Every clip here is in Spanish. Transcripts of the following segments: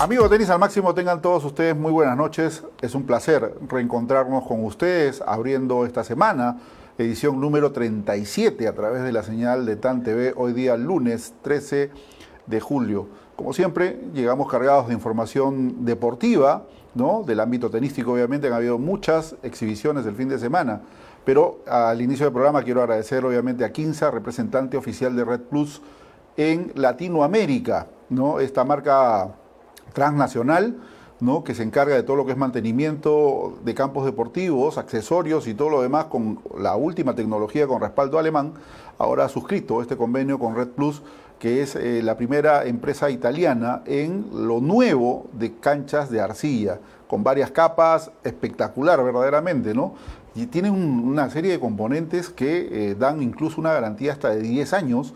Amigos Tenis al Máximo, tengan todos ustedes muy buenas noches. Es un placer reencontrarnos con ustedes abriendo esta semana, edición número 37 a través de la señal de TAN TV, hoy día lunes 13 de julio. Como siempre, llegamos cargados de información deportiva, ¿no? Del ámbito tenístico, obviamente, han habido muchas exhibiciones el fin de semana. Pero al inicio del programa quiero agradecer, obviamente, a Quinza, representante oficial de Red Plus en Latinoamérica, ¿no? Esta marca transnacional, ¿no? que se encarga de todo lo que es mantenimiento de campos deportivos, accesorios y todo lo demás con la última tecnología con respaldo alemán, ahora ha suscrito este convenio con Red Plus, que es eh, la primera empresa italiana en lo nuevo de canchas de arcilla, con varias capas, espectacular verdaderamente, ¿no? Y tiene una serie de componentes que eh, dan incluso una garantía hasta de 10 años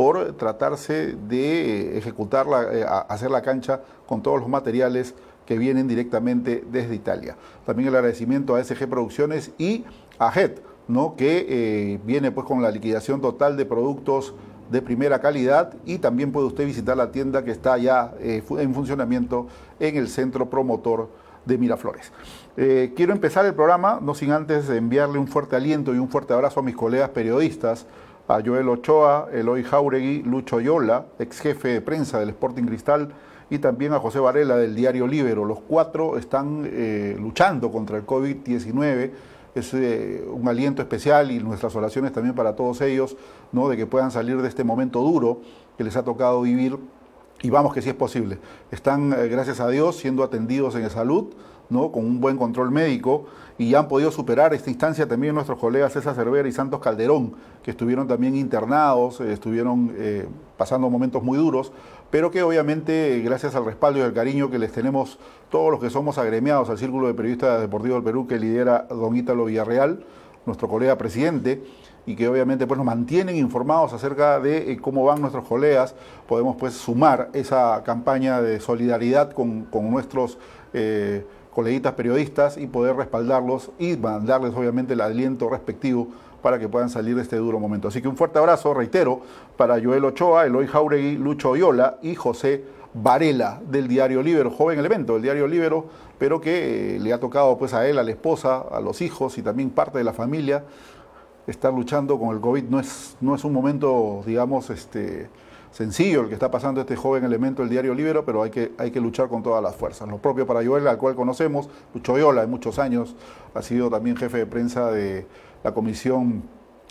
por tratarse de eh, ejecutar, la, hacer la cancha con todos los materiales que vienen directamente desde Italia. También el agradecimiento a SG Producciones y a HED, ¿no? que eh, viene pues con la liquidación total de productos de primera calidad y también puede usted visitar la tienda que está ya eh, en funcionamiento en el centro promotor de Miraflores. Eh, quiero empezar el programa, no sin antes enviarle un fuerte aliento y un fuerte abrazo a mis colegas periodistas, a Joel Ochoa, Eloy Jauregui, Lucho Yola, ex jefe de prensa del Sporting Cristal, y también a José Varela del diario Libero. Los cuatro están eh, luchando contra el COVID-19. Es eh, un aliento especial y nuestras oraciones también para todos ellos, ¿no? de que puedan salir de este momento duro que les ha tocado vivir. Y vamos que sí es posible. Están, eh, gracias a Dios, siendo atendidos en salud, ¿no? con un buen control médico y han podido superar esta instancia también nuestros colegas César Cervera y Santos Calderón, que estuvieron también internados, estuvieron pasando momentos muy duros, pero que obviamente gracias al respaldo y al cariño que les tenemos todos los que somos agremiados al Círculo de Periodistas Deportivos del Perú que lidera don Ítalo Villarreal, nuestro colega presidente, y que obviamente pues, nos mantienen informados acerca de eh, cómo van nuestros colegas, podemos pues sumar esa campaña de solidaridad con, nuestros eh, coleguitas periodistas y poder respaldarlos y mandarles obviamente el aliento respectivo para que puedan salir de este duro momento. Así que un fuerte abrazo, reitero, para Joel Ochoa, Eloy Jauregui, Lucho Oyola y José Varela del diario Libero, joven elemento del diario Libero, pero que eh, le ha tocado pues a él, a la esposa, a los hijos y también parte de la familia estar luchando con el COVID. No es, no es un momento, digamos, este, sencillo el que está pasando este joven elemento del diario Libero, pero hay que, hay que luchar con todas las fuerzas. Lo propio para Joel, al cual conocemos, Lucho Oyola, en muchos años ha sido también jefe de prensa de la comisión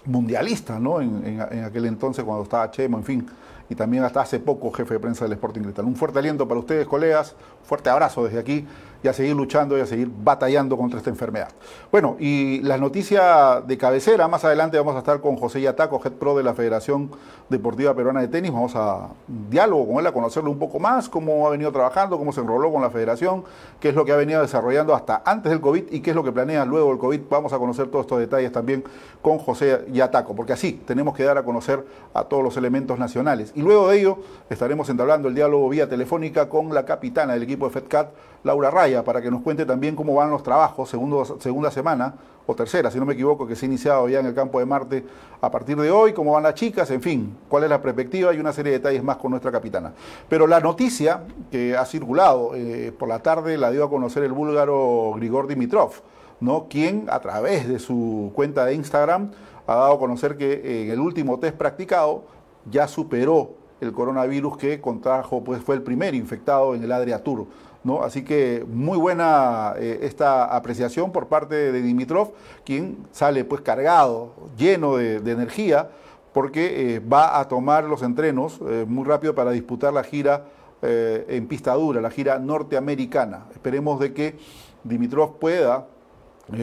mundialista, ¿no? En, aquel entonces cuando estaba Chemo, en fin, y también hasta hace poco jefe de prensa del Sporting Cristal. Un fuerte aliento para ustedes, colegas, fuerte abrazo desde aquí y a seguir luchando y a seguir batallando contra esta enfermedad. Bueno, y la noticia de cabecera, más adelante vamos a estar con José Yataco, head pro de la Federación Deportiva Peruana de Tenis, vamos a diálogo con él, a conocerlo un poco más, cómo ha venido trabajando, cómo se enroló con la federación, qué es lo que ha venido desarrollando hasta antes del COVID y qué es lo que planea luego del COVID. Vamos a conocer todos estos detalles también con José Yataco, porque así tenemos que dar a conocer a todos los elementos nacionales. Y luego de ello estaremos entablando el diálogo vía telefónica con la capitana del equipo de FedCat, Laura Raya, para que nos cuente también cómo van los trabajos, segundo, segunda semana o tercera, si no me equivoco, que se ha iniciado ya en el campo de Marte a partir de hoy, cómo van las chicas, en fin, cuál es la perspectiva y una serie de detalles más con nuestra capitana. Pero la noticia que ha circulado eh, por la tarde la dio a conocer el búlgaro Grigor Dimitrov, ¿no? quien a través de su cuenta de Instagram ha dado a conocer que en el último test practicado ya superó el coronavirus que contrajo, pues fue el primer infectado en el Adria Tour. ¿No? Así que muy buena eh, esta apreciación por parte de Dimitrov, quien sale pues cargado, lleno de, energía, porque eh, va a tomar los entrenos eh, muy rápido para disputar la gira en pista dura, la gira norteamericana. Esperemos de que Dimitrov pueda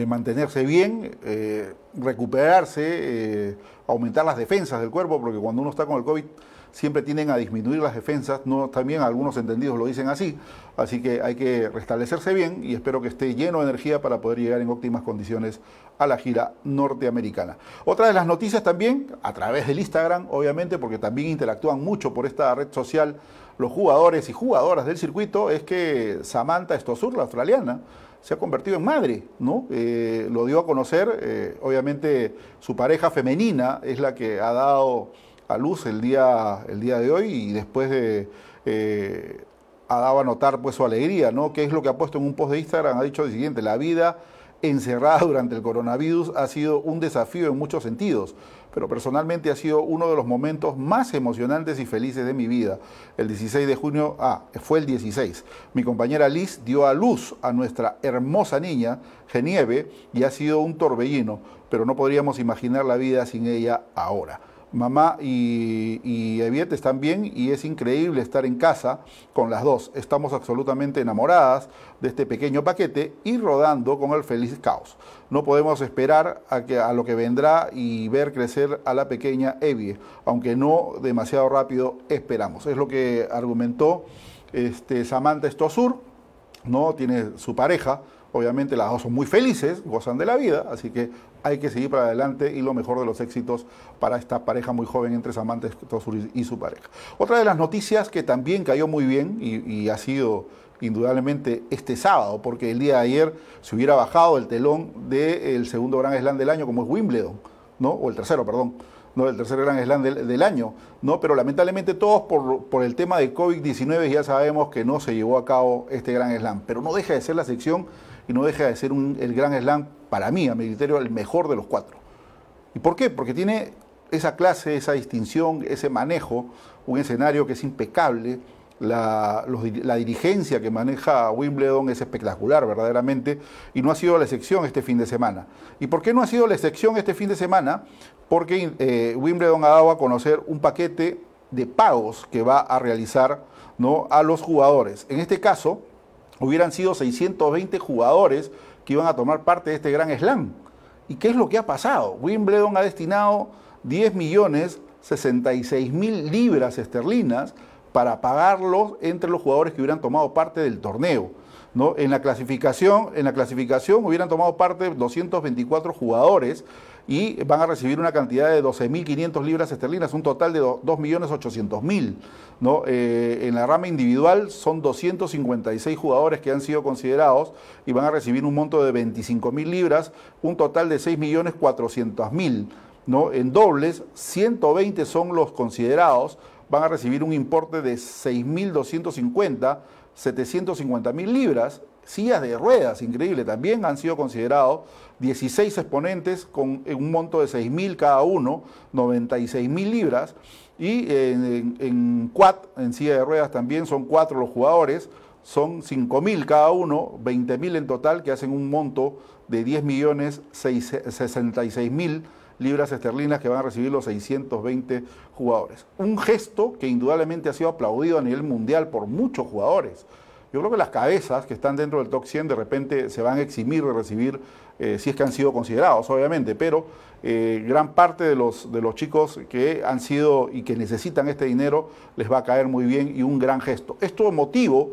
mantenerse bien, recuperarse, aumentar las defensas del cuerpo, porque cuando uno está con el COVID siempre tienden a disminuir las defensas, no, también algunos entendidos lo dicen así, así que hay que restablecerse bien y espero que esté lleno de energía para poder llegar en óptimas condiciones a la gira norteamericana. Otra de las noticias también, a través del Instagram, obviamente, porque también interactúan mucho por esta red social los jugadores y jugadoras del circuito, es que Samantha Estosur, la australiana, se ha convertido en madre, ¿no? Eh, lo dio a conocer, eh, obviamente su pareja femenina es la que ha dado a luz el día, el día de hoy y después de eh, ha dado a notar pues su alegría, ¿no? Que es lo que ha puesto en un post de Instagram, ha dicho lo siguiente, la vida encerrada durante el coronavirus ha sido un desafío en muchos sentidos, pero personalmente ha sido uno de los momentos más emocionantes y felices de mi vida. El 16 de junio, ah, fue el 16. Mi compañera Liz dio a luz a nuestra hermosa niña, Genieve, y ha sido un torbellino, pero no podríamos imaginar la vida sin ella ahora mamá y, y están bien y es increíble estar en casa con las dos. Estamos absolutamente enamoradas de este pequeño paquete y rodando con el feliz caos. No podemos esperar a lo que vendrá y ver crecer a la pequeña Evie, aunque no demasiado rápido esperamos. Es lo que argumentó este, Samantha Estosur, ¿no? tiene su pareja, Obviamente las dos son muy felices, gozan de la vida, así que hay que seguir para adelante y lo mejor de los éxitos para esta pareja muy joven entre Samantha y su pareja. Otra de las noticias que también cayó muy bien y, ha sido indudablemente este sábado, porque el día de ayer se hubiera bajado el telón del segundo Gran Slam del año como es Wimbledon, ¿no? O el tercero, perdón. ¿no? el tercer Gran Slam del, año, ¿no? pero lamentablemente todos por, por el tema de COVID-19 ya sabemos que no se llevó a cabo este Gran Slam, pero no deja de ser la sección y no deja de ser el Gran Slam, para mí, a mi criterio, el mejor de los cuatro. ¿Y por qué? Porque tiene esa clase, esa distinción, ese manejo, un escenario que es impecable, la, dirigencia que maneja Wimbledon es espectacular, verdaderamente, y no ha sido la excepción este fin de semana. ¿Y por qué no ha sido la excepción este fin de semana? Porque eh, Wimbledon ha dado a conocer un paquete de pagos que va a realizar ¿no? a los jugadores. En este caso, hubieran sido 620 jugadores que iban a tomar parte de este gran slam. ¿Y qué es lo que ha pasado? Wimbledon ha destinado 10 millones 66 mil libras esterlinas para pagarlos entre los jugadores que hubieran tomado parte del torneo. ¿no? En, la clasificación, en la clasificación hubieran tomado parte 224 jugadores y van a recibir una cantidad de 12.500 libras esterlinas, un total de 2.800.000. ¿no? Eh, en la rama individual son 256 jugadores que han sido considerados y van a recibir un monto de 25.000 libras, un total de 6.400.000. ¿no? En dobles, 120 son los considerados, van a recibir un importe de 6.250, 750.000 libras sillas de ruedas, increíble, también han sido considerados 16 exponentes con un monto de 6.000 cada uno, 96.000 libras, y en, quad, en silla de ruedas también son cuatro los jugadores, son 5.000 cada uno, 20.000 en total, que hacen un monto de 10 millones 66 mil libras esterlinas que van a recibir los 620 jugadores. Un gesto que indudablemente ha sido aplaudido a nivel mundial por muchos jugadores. Yo creo que las cabezas que están dentro del top 100 de repente se van a eximir de recibir, eh, si es que han sido considerados, obviamente, pero eh, gran parte de los, de los chicos que han sido y que necesitan este dinero les va a caer muy bien y un gran gesto. Esto es motivo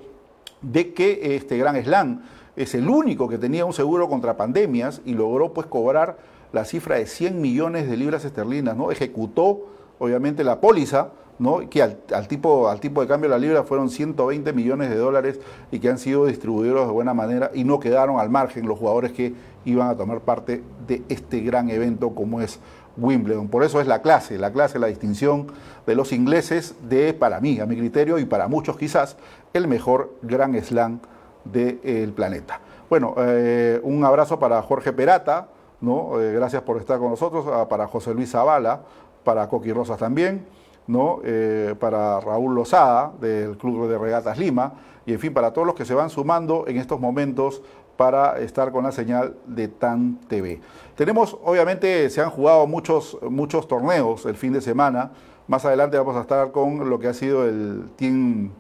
de que este gran slam es el único que tenía un seguro contra pandemias y logró pues cobrar la cifra de 100 millones de libras esterlinas, ¿no? Ejecutó obviamente la póliza ¿no? que al, tipo, al tipo de cambio de la libra fueron 120 millones de dólares y que han sido distribuidos de buena manera y no quedaron al margen los jugadores que iban a tomar parte de este gran evento como es Wimbledon. Por eso es la clase, la clase, la distinción de los ingleses de, para mí, a mi criterio y para muchos quizás, el mejor gran slam del planeta. Bueno, eh, un abrazo para Jorge Perata, ¿no? Eh, gracias por estar con nosotros, ah, para José Luis Zavala, para Coqui Rosas también. ¿No? Eh, para Raúl Lozada del Club de Regatas Lima y en fin para todos los que se van sumando en estos momentos para estar con la señal de TAN TV. Tenemos, obviamente, se han jugado muchos, muchos torneos el fin de semana. Más adelante vamos a estar con lo que ha sido el Team,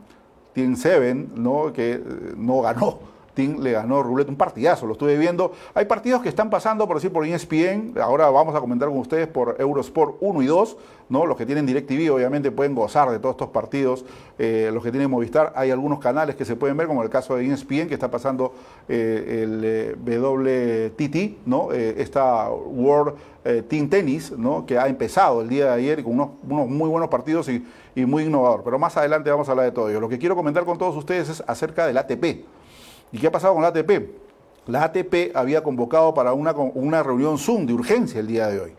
Team 7, ¿no? que eh, no ganó Team le ganó Ruleta, un partidazo, lo estuve viendo. Hay partidos que están pasando, por decir, por ESPN, ahora vamos a comentar con ustedes por Eurosport 1 y 2, ¿no? Los que tienen DirecTV obviamente pueden gozar de todos estos partidos, eh, los que tienen Movistar, hay algunos canales que se pueden ver, como el caso de ESPN, que está pasando eh, el eh, WTT, ¿no? esta World Team Tennis, ¿no? Que ha empezado el día de ayer con unos, muy buenos partidos y, y muy innovador. Pero más adelante vamos a hablar de todo ello. Lo que quiero comentar con todos ustedes es acerca del ATP. ¿Y qué ha pasado con la ATP? La ATP había convocado para una, una reunión Zoom de urgencia el día de hoy.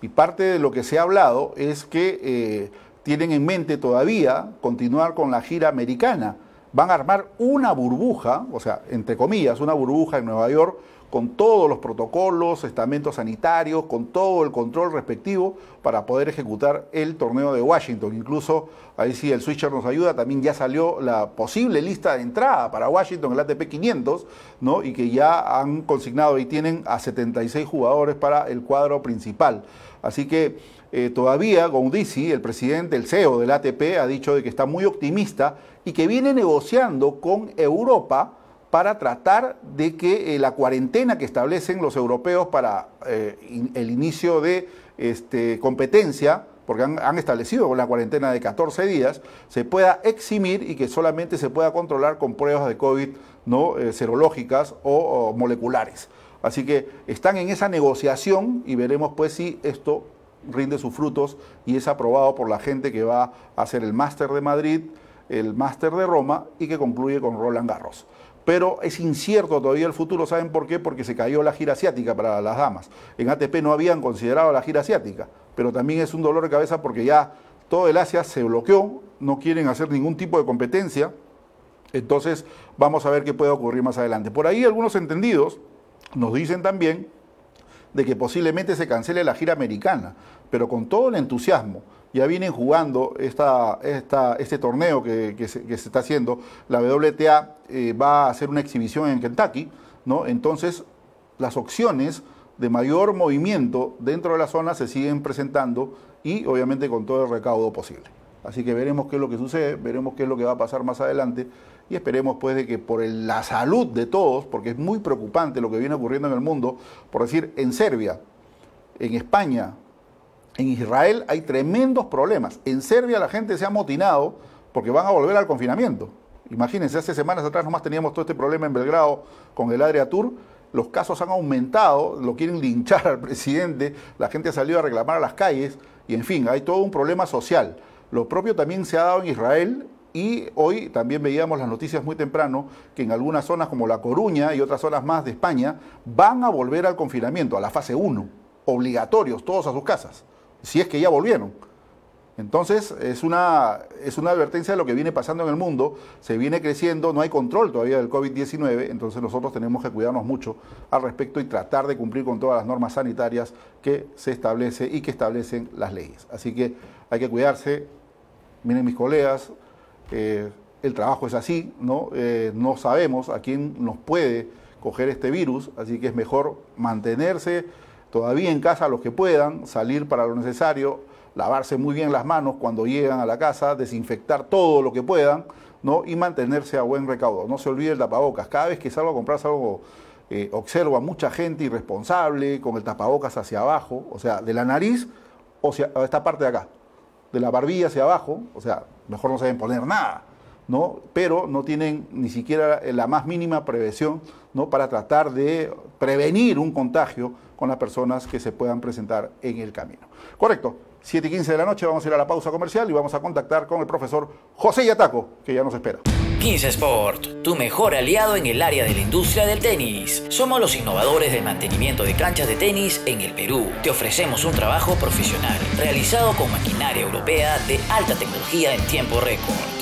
Y parte de lo que se ha hablado es que eh, tienen en mente todavía continuar con la gira americana. van a armar una burbuja, o sea, entre comillas, una burbuja en Nueva York con todos los protocolos, estamentos sanitarios, con todo el control respectivo para poder ejecutar el torneo de Washington. Incluso, ahí sí el switcher nos ayuda, también ya salió la posible lista de entrada para Washington, el ATP 500, ¿no? y que ya han consignado y tienen a 76 jugadores para el cuadro principal. Así que eh, todavía Gondisi, el presidente, el CEO del ATP, ha dicho de que está muy optimista y que viene negociando con Europa para tratar de que eh, la cuarentena que establecen los europeos para eh, el inicio de este, competencia, porque han, establecido una cuarentena de 14 días, se pueda eximir y que solamente se pueda controlar con pruebas de COVID no eh, serológicas o, moleculares. Así que están en esa negociación y veremos pues si esto rinde sus frutos y es aprobado por la gente que va a hacer el máster de Madrid, el máster de Roma y que concluye con Roland Garros pero es incierto todavía el futuro. ¿Saben por qué? Porque se cayó la gira asiática para las damas. En ATP no habían considerado la gira asiática, pero también es un dolor de cabeza porque ya todo el Asia se bloqueó, no quieren hacer ningún tipo de competencia. Entonces vamos a ver qué puede ocurrir más adelante. Por ahí algunos entendidos nos dicen también de que posiblemente se cancele la gira americana, pero con todo el entusiasmo ya vienen jugando este torneo que, se, está haciendo. La WTA eh, va a hacer una exhibición en Kentucky, ¿no? Entonces, las opciones de mayor movimiento dentro de la zona se siguen presentando y obviamente con todo el recaudo posible. Así que veremos qué es lo que sucede, veremos qué es lo que va a pasar más adelante y esperemos pues de que por la salud de todos, porque es muy preocupante lo que viene ocurriendo en el mundo, por decir, en Serbia, en España, en Israel hay tremendos problemas. En Serbia la gente se ha motinado porque van a volver al confinamiento. Imagínense, hace semanas atrás nomás teníamos todo este problema en Belgrado con el Adria Tour. Los casos han aumentado, lo quieren linchar al presidente, la gente ha salido a reclamar a las calles y en fin, hay todo un problema social. Lo propio también se ha dado en Israel y hoy también veíamos las noticias muy temprano que en algunas zonas como La Coruña y otras zonas más de España van a volver al confinamiento, a la fase 1, obligatorios, todos a sus casas si es que ya volvieron. Entonces, es una, es una advertencia de lo que viene pasando en el mundo, se viene creciendo, no hay control todavía del COVID-19, entonces nosotros tenemos que cuidarnos mucho al respecto y tratar de cumplir con todas las normas sanitarias que se establece y que establecen las leyes. Así que hay que cuidarse, miren mis colegas, eh, el trabajo es así, ¿no? Eh, no sabemos a quién nos puede coger este virus, así que es mejor mantenerse todavía en casa los que puedan, salir para lo necesario, lavarse muy bien las manos cuando llegan a la casa, desinfectar todo lo que puedan, ¿no? Y mantenerse a buen recaudo. No se olvide el tapabocas. Cada vez que salgo a comprar algo, eh, observo a mucha gente irresponsable con el tapabocas hacia abajo, o sea, de la nariz o sea, esta parte de acá, de la barbilla hacia abajo, o sea, mejor no se deben poner nada. ¿No? pero no tienen ni siquiera la más mínima prevención ¿no? para tratar de prevenir un contagio con las personas que se puedan presentar en el camino. Correcto. 7 y 15 de la noche vamos a ir a la pausa comercial y vamos a contactar con el profesor José Yataco, que ya nos espera. 15 Sport, tu mejor aliado en el área de la industria del tenis. Somos los innovadores del mantenimiento de canchas de tenis en el Perú. Te ofrecemos un trabajo profesional realizado con maquinaria europea de alta tecnología en tiempo récord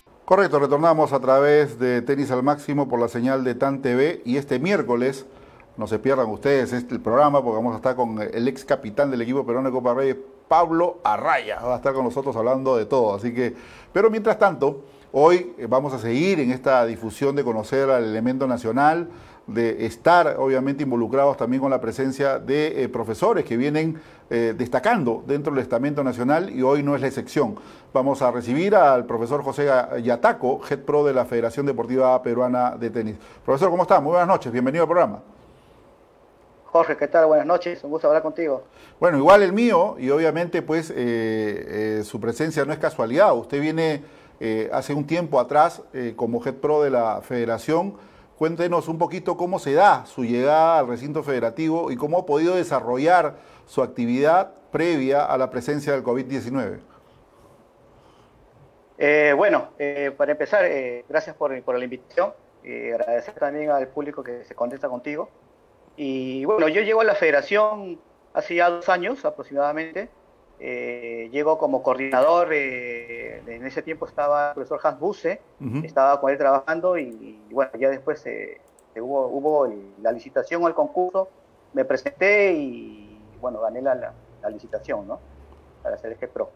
Correcto, retornamos a través de Tenis al Máximo por la señal de TAN TV y este miércoles, no se pierdan ustedes este programa porque vamos a estar con el ex capitán del equipo peruano de Copa Reyes, Pablo Arraya, va a estar con nosotros hablando de todo, así que, pero mientras tanto, hoy vamos a seguir en esta difusión de conocer al elemento nacional, de estar obviamente involucrados también con la presencia de eh, profesores que vienen eh, destacando dentro del estamento nacional y hoy no es la excepción. Vamos a recibir al profesor José Yataco, Head Pro de la Federación Deportiva Peruana de Tenis. Profesor, ¿cómo está? Muy buenas noches, bienvenido al programa. Jorge, ¿qué tal? Buenas noches, un gusto hablar contigo. Bueno, igual el mío, y obviamente pues eh, su presencia no es casualidad. Usted viene hace un tiempo atrás como Head Pro de la Federación Cuéntenos un poquito cómo se da su llegada al recinto federativo y cómo ha podido desarrollar su actividad previa a la presencia del COVID-19. Eh, bueno, eh, para empezar, eh, gracias por, la invitación. agradecer también al público que se contesta contigo. Y bueno, yo llego a la federación hace ya dos años aproximadamente. Llego como coordinador. en ese tiempo estaba el profesor Hans Busse, estaba con él trabajando y, bueno, ya después hubo, hubo la licitación o el concurso. Me presenté y bueno, gané la, la, licitación, ¿no? Para ser el Pro.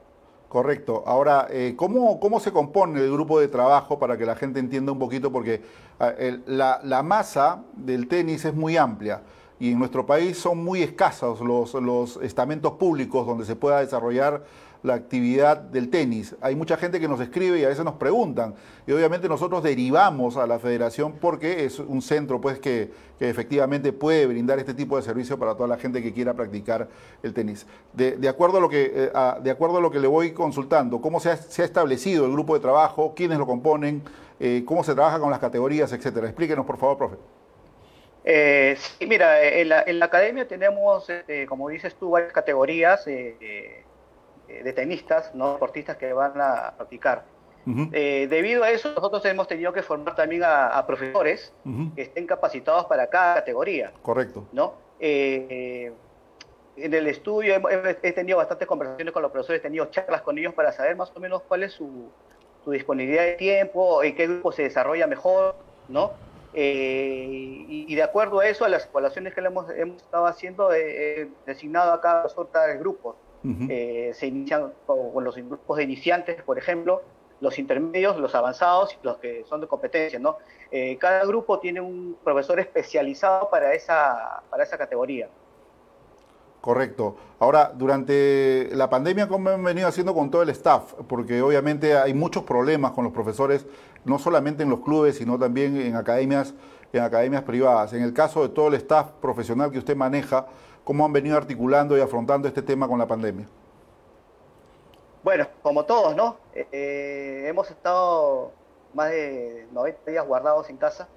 Correcto. Ahora, eh, ¿cómo, ¿cómo, se compone el grupo de trabajo para que la gente entienda un poquito? Porque ah, la, la, masa del tenis es muy amplia y en nuestro país son muy escasos los, los estamentos públicos donde se pueda desarrollar la actividad del tenis. Hay mucha gente que nos escribe y a veces nos preguntan. Y obviamente nosotros derivamos a la federación porque es un centro pues que, efectivamente puede brindar este tipo de servicio para toda la gente que quiera practicar el tenis. De, acuerdo, a lo que, eh, de acuerdo a lo que le voy consultando, ¿cómo se ha, establecido el grupo de trabajo? ¿Quiénes lo componen? Eh, ¿Cómo se trabaja con las categorías, etcétera? Explíquenos, por favor, profe. Eh, sí, mira, en la, academia tenemos, este, como dices tú, varias categorías. Eh, de tenistas, no deportistas que van a practicar. Eh, debido a eso, nosotros hemos tenido que formar también a, profesores que estén capacitados para cada categoría. Correcto. ¿no? Eh, en el estudio he, tenido bastantes conversaciones con los profesores, he tenido charlas con ellos para saber más o menos cuál es su, disponibilidad de tiempo, en qué grupo se desarrolla mejor, ¿no? Y, de acuerdo a eso, a las evaluaciones que le hemos, hemos estado haciendo, he designado a cada profesor de grupos eh, se inician con, los grupos de iniciantes, por ejemplo, los intermedios, los avanzados y los que son de competencia, ¿no? Eh, cada grupo tiene un profesor especializado para esa, para esa categoría. Correcto. Ahora, durante la pandemia, ¿cómo han venido haciendo con todo el staff? Porque obviamente hay muchos problemas con los profesores, no solamente en los clubes, sino también en academias, en academias privadas. En el caso de todo el staff profesional que usted maneja, ¿Cómo han venido articulando y afrontando este tema con la pandemia? Bueno, como todos, ¿no? Eh, hemos estado más de 90 días guardados en casa,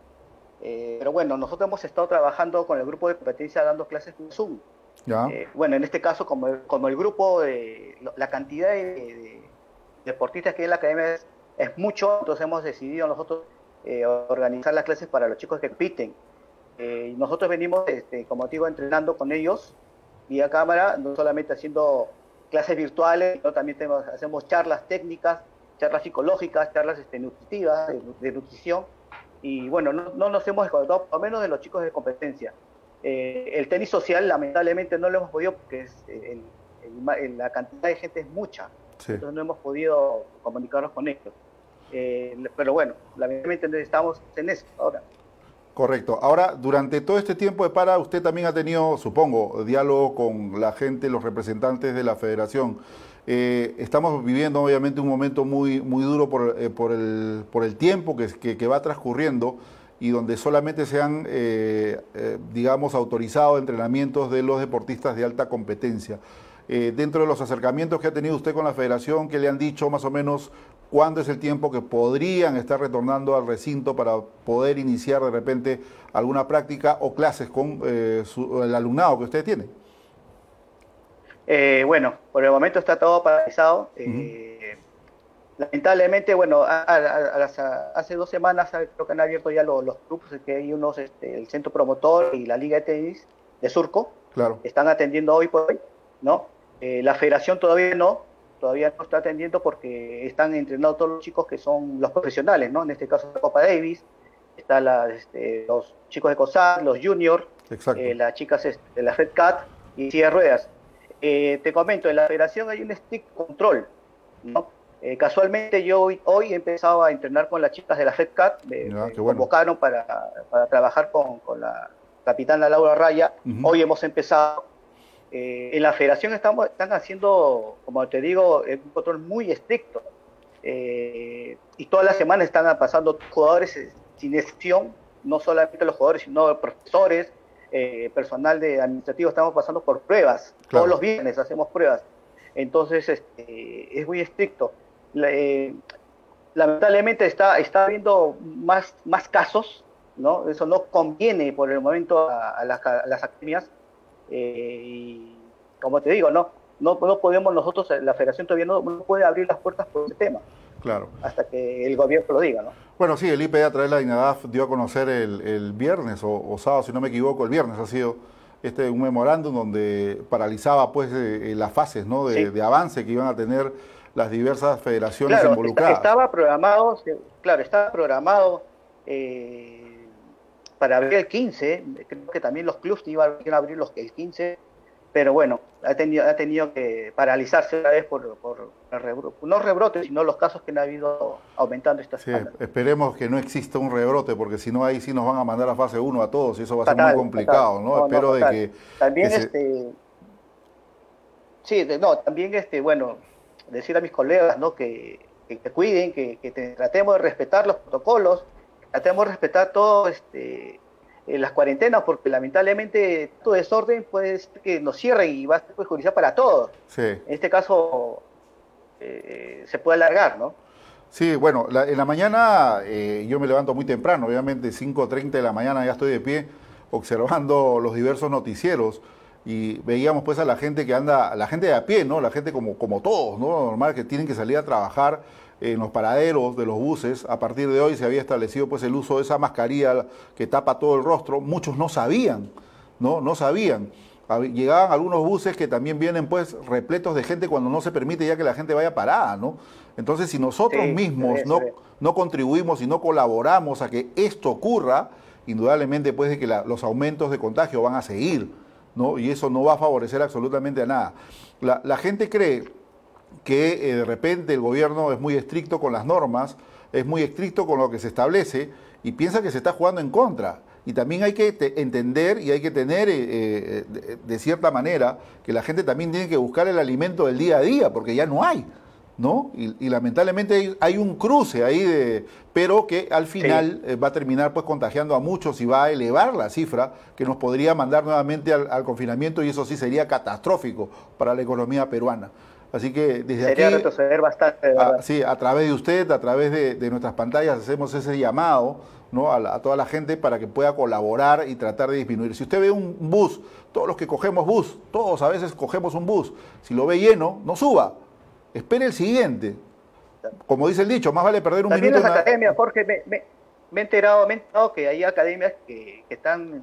eh, pero bueno, nosotros hemos estado trabajando con el grupo de competencia dando clases por Zoom. Eh, bueno, en este caso, como, el grupo, de, la cantidad de, deportistas que hay en la academia es, mucho, entonces hemos decidido nosotros organizar las clases para los chicos que compiten. Eh, nosotros venimos, este, como digo, entrenando con ellos vía cámara, no solamente haciendo clases virtuales, sino también hacemos charlas técnicas, charlas psicológicas, charlas este, nutritivas, de, nutrición. Y bueno, no, nos hemos desconectado, por lo menos de los chicos de competencia. Eh, el tenis social, lamentablemente, no lo hemos podido porque la cantidad de gente es mucha. Entonces no hemos podido comunicarnos con ellos. Eh, pero bueno, lamentablemente estamos en eso ahora. Correcto. Ahora, durante todo este tiempo de para, usted también ha tenido, supongo, diálogo con la gente, los representantes de la federación. Eh, estamos viviendo obviamente un momento muy, muy duro por, eh, por, el, por el, tiempo que, que, va transcurriendo y donde solamente se han, eh, digamos, autorizado entrenamientos de los deportistas de alta competencia. dentro de los acercamientos que ha tenido usted con la federación, ¿qué le han dicho más o menos cuándo es el tiempo que podrían estar retornando al recinto para poder iniciar de repente alguna práctica o clases con eh, el alumnado que usted tiene. Eh, bueno, por el momento está todo paralizado. Eh, lamentablemente, bueno, hace dos semanas creo que han abierto ya los, grupos, que hay unos, este, el centro promotor y la liga de tenis de Surco, claro. están atendiendo hoy por hoy, ¿no? la federación todavía no, todavía no está atendiendo porque están entrenando todos los chicos que son los profesionales, ¿no? En este caso la Copa Davis, están este, los chicos de COSAC, los juniors, eh, las chicas este, de la Red Cat y silla ruedas. Eh, te comento, en la federación hay un stick control, ¿no? Eh, casualmente yo hoy, hoy, he empezado a entrenar con las chicas de la Red Cat, me, ah, convocaron para, para, trabajar con, con la capitana Laura Raya. Hoy hemos empezado eh, en la federación estamos, están haciendo, como te digo, un control muy estricto. Eh, y todas las semanas están pasando jugadores eh, sin excepción, no solamente los jugadores, sino profesores, personal de administrativo, estamos pasando por pruebas. Todos los viernes hacemos pruebas. Entonces, este, es muy estricto. Lamentablemente está, está habiendo más, más casos ¿no? Eso no conviene por el momento a, las, academias. Eh, y como te digo, ¿no? No, no podemos nosotros, la federación todavía no, puede abrir las puertas por ese tema. Claro. Hasta que el gobierno lo diga, ¿no? Bueno, sí, el IPE a través de la INADAF dio a conocer el, viernes o, sábado, si no me equivoco, el viernes ha sido este un memorándum donde paralizaba pues eh, las fases ¿no? de, avance que iban a tener las diversas federaciones involucradas. Estaba programado, claro, estaba programado eh, para abrir el 15, creo que también los clubs iban a abrir los, el 15 pero bueno, ha tenido, ha tenido que paralizarse otra vez por, por no rebrote, sino los casos que han habido aumentando esta sí, Esperemos que no exista un rebrote, porque si no, ahí sí nos van a mandar a fase 1 a todos y eso va a ser muy complicado, ¿no? Espero de que. También, este. Sí, no, también, este, bueno, decir a mis colegas, ¿no? Que, que, cuiden, que, que tratemos de respetar los protocolos, tratemos de respetar todo, este las cuarentenas, porque lamentablemente todo desorden puede ser que nos cierren y va a ser perjudicial para todos. En este caso eh, se puede alargar, ¿no? Sí, bueno, en la mañana eh, yo me levanto muy temprano, obviamente 5.30 de la mañana ya estoy de pie observando los diversos noticieros y veíamos pues a la gente que anda, la gente de a pie, ¿no? La gente como, como todos, ¿no? Normal que tienen que salir a trabajar en los paraderos de los buses. A partir de hoy se había establecido pues el uso de esa mascarilla que tapa todo el rostro. Muchos no sabían, ¿no? No sabían. Llegaban algunos buses que también vienen pues repletos de gente cuando no se permite ya que la gente vaya parada, ¿no? Entonces, si nosotros mismos no, no contribuimos y no colaboramos a que esto ocurra, indudablemente pues de que los aumentos de contagio van a seguir, Y eso no va a favorecer absolutamente a nada. La, gente cree que eh, de repente el gobierno es muy estricto con las normas, es muy estricto con lo que se establece y piensa que se está jugando en contra. Y también hay que entender y hay que tener, eh, eh, de, cierta manera, que la gente también tiene que buscar el alimento del día a día, porque ya no hay, ¿no? Y, lamentablemente hay, un cruce ahí, de, pero que al final va a terminar pues contagiando a muchos y va a elevar la cifra que nos podría mandar nuevamente al confinamiento y eso sí sería catastrófico para la economía peruana. Así que desde Sería retroceder bastante. A, sí, a través de usted, a través de, nuestras pantallas, hacemos ese llamado ¿no? A, toda la gente para que pueda colaborar y tratar de disminuir. Si usted ve un bus, todos los que cogemos bus, todos a veces cogemos un bus, si lo ve lleno, no suba, espere el siguiente. Como dice el dicho, más vale perder un También minuto. las academias, Jorge, me, he enterado, me he enterado que hay academias que, que están,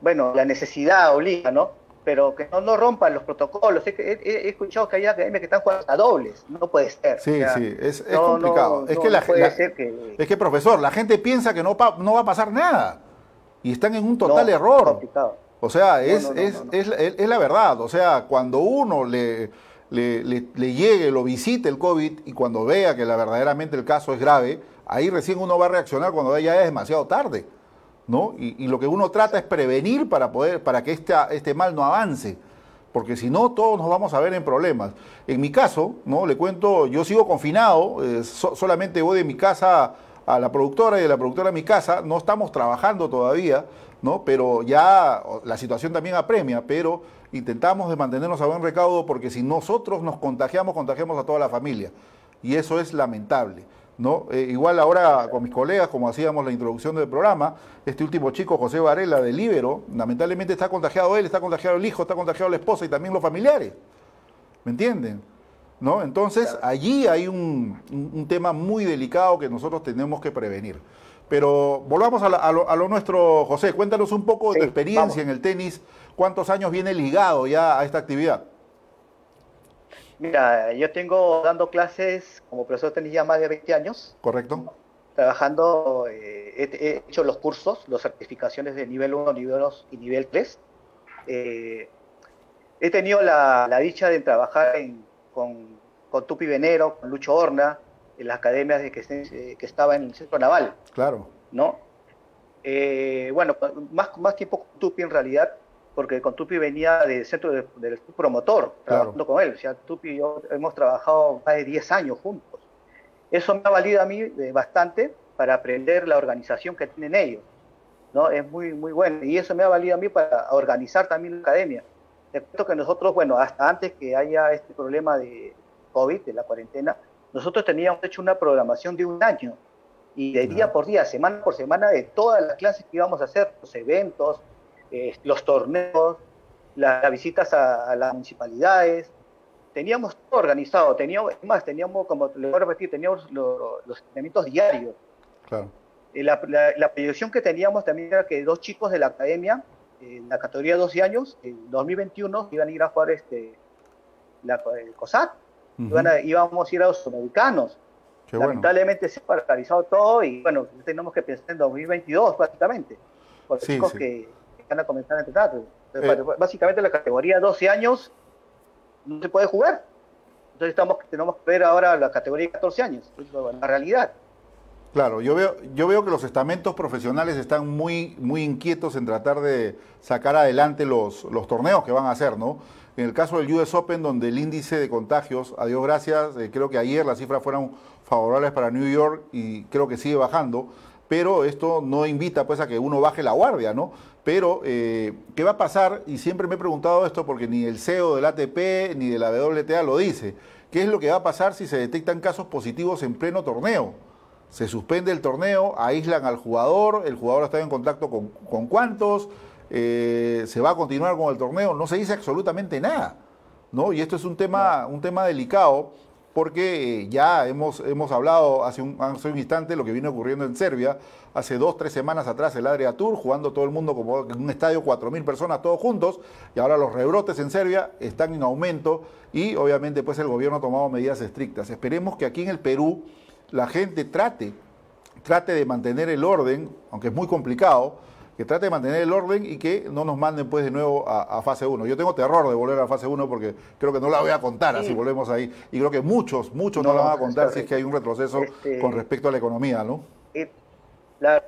bueno, la necesidad obliga, ¿no? pero que no, no rompan los protocolos. He, escuchado que hay academias que están jugando a dobles, no puede ser. Sí, sí, es, complicado. es, que la, es que, profesor, la gente piensa que no, no va a pasar nada y están en un total error. O sea, es, es, es, la verdad. O sea, cuando uno le, le, le, llegue, lo visite el COVID y cuando vea que la, verdaderamente el caso es grave, ahí recién uno va a reaccionar cuando ya es demasiado tarde. ¿no? Y, lo que uno trata es prevenir para, poder, para que este, este mal no avance, porque si no, todos nos vamos a ver en problemas. En mi caso, ¿no? Le cuento, yo sigo confinado, eh, solamente voy de mi casa a la productora y de la productora a mi casa, no estamos trabajando todavía, ¿no? Pero ya la situación también apremia, pero intentamos de mantenernos a buen recaudo porque si nosotros nos contagiamos, contagiamos a toda la familia. Y eso es lamentable. ¿no? Eh, igual ahora con mis colegas, como hacíamos la introducción del programa, este último chico, José Varela, de Libero, lamentablemente está contagiado él, está contagiado el hijo, está contagiado la esposa y también los familiares. ¿Me entienden? ¿No? Entonces, allí hay un, tema muy delicado que nosotros tenemos que prevenir. Pero volvamos a, lo, nuestro, José, cuéntanos un poco de tu experiencia en el tenis, cuántos años viene ligado ya a esta actividad. Mira, yo tengo dando clases como profesor de tenis ya más de 20 años. Correcto. Trabajando, eh, he, hecho los cursos, las certificaciones de nivel 1, nivel 2 y nivel 3. Eh, he tenido la, dicha de trabajar con, con, Tupi Venero, con Lucho Horna, en las academias de que, eh, que estaba en el centro naval. Claro. ¿No? bueno, más, más tiempo con Tupi en realidad, porque con Tupi venía del centro del promotor, trabajando con él. O sea, Tupi y yo hemos trabajado más de 10 años juntos. Eso me ha valido a mí eh, bastante para aprender la organización que tienen ellos. ¿no? Es muy, muy bueno. Y eso me ha valido a mí para organizar también la academia. Te cuento que nosotros, bueno, hasta antes que haya este problema de COVID, de la cuarentena, nosotros teníamos hecho una programación de un año y de día por día, semana por semana, de todas las clases que íbamos a hacer, los eventos, eh, los torneos, las visitas a, las municipalidades. Teníamos todo organizado, teníamos, más, teníamos, como le voy a repetir, teníamos los entrenamientos diarios. Claro. Eh, la, la, proyección que teníamos también era que dos chicos de la academia, en la categoría de 12 años, en 2021 iban a ir a jugar este, la, el COSAC, íbamos a ir a los sudamericanos. Lamentablemente se ha paralizado todo y bueno, tenemos que pensar en 2022 prácticamente, por los chicos Que, van a comenzar a entrenar. Eh. Básicamente la categoría 12 años no se puede jugar. Entonces estamos, tenemos que ver ahora la categoría 14 años, la realidad. Claro, yo veo, yo veo que los estamentos profesionales están muy, muy inquietos en tratar de sacar adelante los, los torneos que van a hacer, ¿no? En el caso del US Open, donde el índice de contagios, a Dios gracias, eh, creo que ayer las cifras fueron favorables para New York y creo que sigue bajando, pero esto no invita pues a que uno baje la guardia, ¿no? Pero, eh, ¿qué va a pasar? Y siempre me he preguntado esto porque ni el CEO del ATP ni de la WTA lo dice. ¿Qué es lo que va a pasar si se detectan casos positivos en pleno torneo? se suspende el torneo, aíslan al jugador, el jugador está en contacto con, con cuántos, eh, se va a continuar con el torneo, no se dice absolutamente nada. ¿no? Y esto es un tema, un tema delicado porque eh, ya hemos, hemos hablado hace un, hace un instante lo que viene ocurriendo en Serbia, hace dos, tres semanas atrás el Adria Tour, jugando todo el mundo como en un estadio, cuatro mil personas todos juntos, y ahora los rebrotes en Serbia están en aumento y obviamente pues el gobierno ha tomado medidas estrictas. Esperemos que aquí en el Perú la gente trate, trate de mantener el orden, aunque es muy complicado, que trate de mantener el orden y que no nos manden pues de nuevo a, fase 1. Yo tengo terror de volver a fase 1 porque creo que no la voy a contar así volvemos ahí. Y creo que muchos, muchos no, la van a contar si es que hay un retroceso este, con respecto a la economía, ¿no?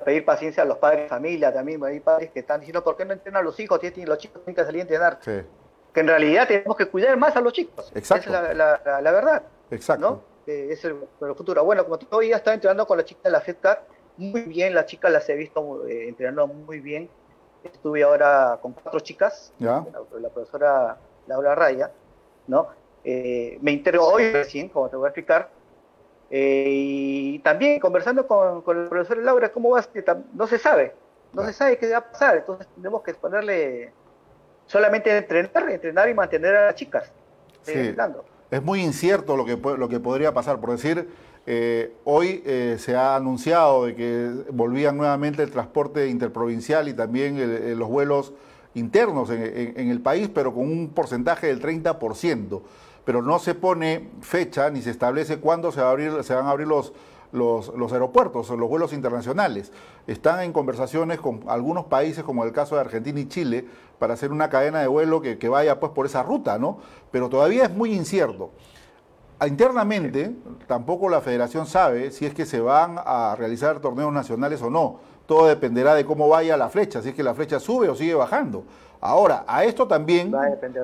pedir paciencia a los padres de familia también, hay padres que están diciendo, ¿por qué no entrenan a los hijos? Los chicos tienen que salir a entrenar. Que en realidad tenemos que cuidar más a los chicos. Exacto. Esa es la, verdad. Exacto es el, futuro. Bueno, como ya estaba entrenando con la chica de la FedCat, muy bien, las chicas las he visto eh, entrenando muy bien. Estuve ahora con cuatro chicas, La, profesora Laura Raya, ¿no? Eh, me interrogó hoy recién, como te voy a explicar, eh, y también conversando con, con el profesor Laura, ¿cómo vas? No se sabe, no se sabe qué va a pasar, entonces tenemos que ponerle solamente entrenar, entrenar y mantener a las chicas. Sí es muy incierto lo que, lo que podría pasar. Por decir, eh, hoy eh, se ha anunciado de que volvían nuevamente el transporte interprovincial y también los vuelos internos en, el país, pero con un porcentaje del 30%. Pero no se pone fecha ni se establece cuándo se, va a abrir, se van a abrir los, los, los aeropuertos, los vuelos internacionales. Están en conversaciones con algunos países, como el caso de Argentina y Chile, para hacer una cadena de vuelo que, vaya pues por esa ruta, ¿no? Pero todavía es muy incierto. Internamente, tampoco la federación sabe si es que se van a realizar torneos nacionales o no. Todo dependerá de cómo vaya la flecha, si es que la flecha sube o sigue bajando. Ahora, a esto también,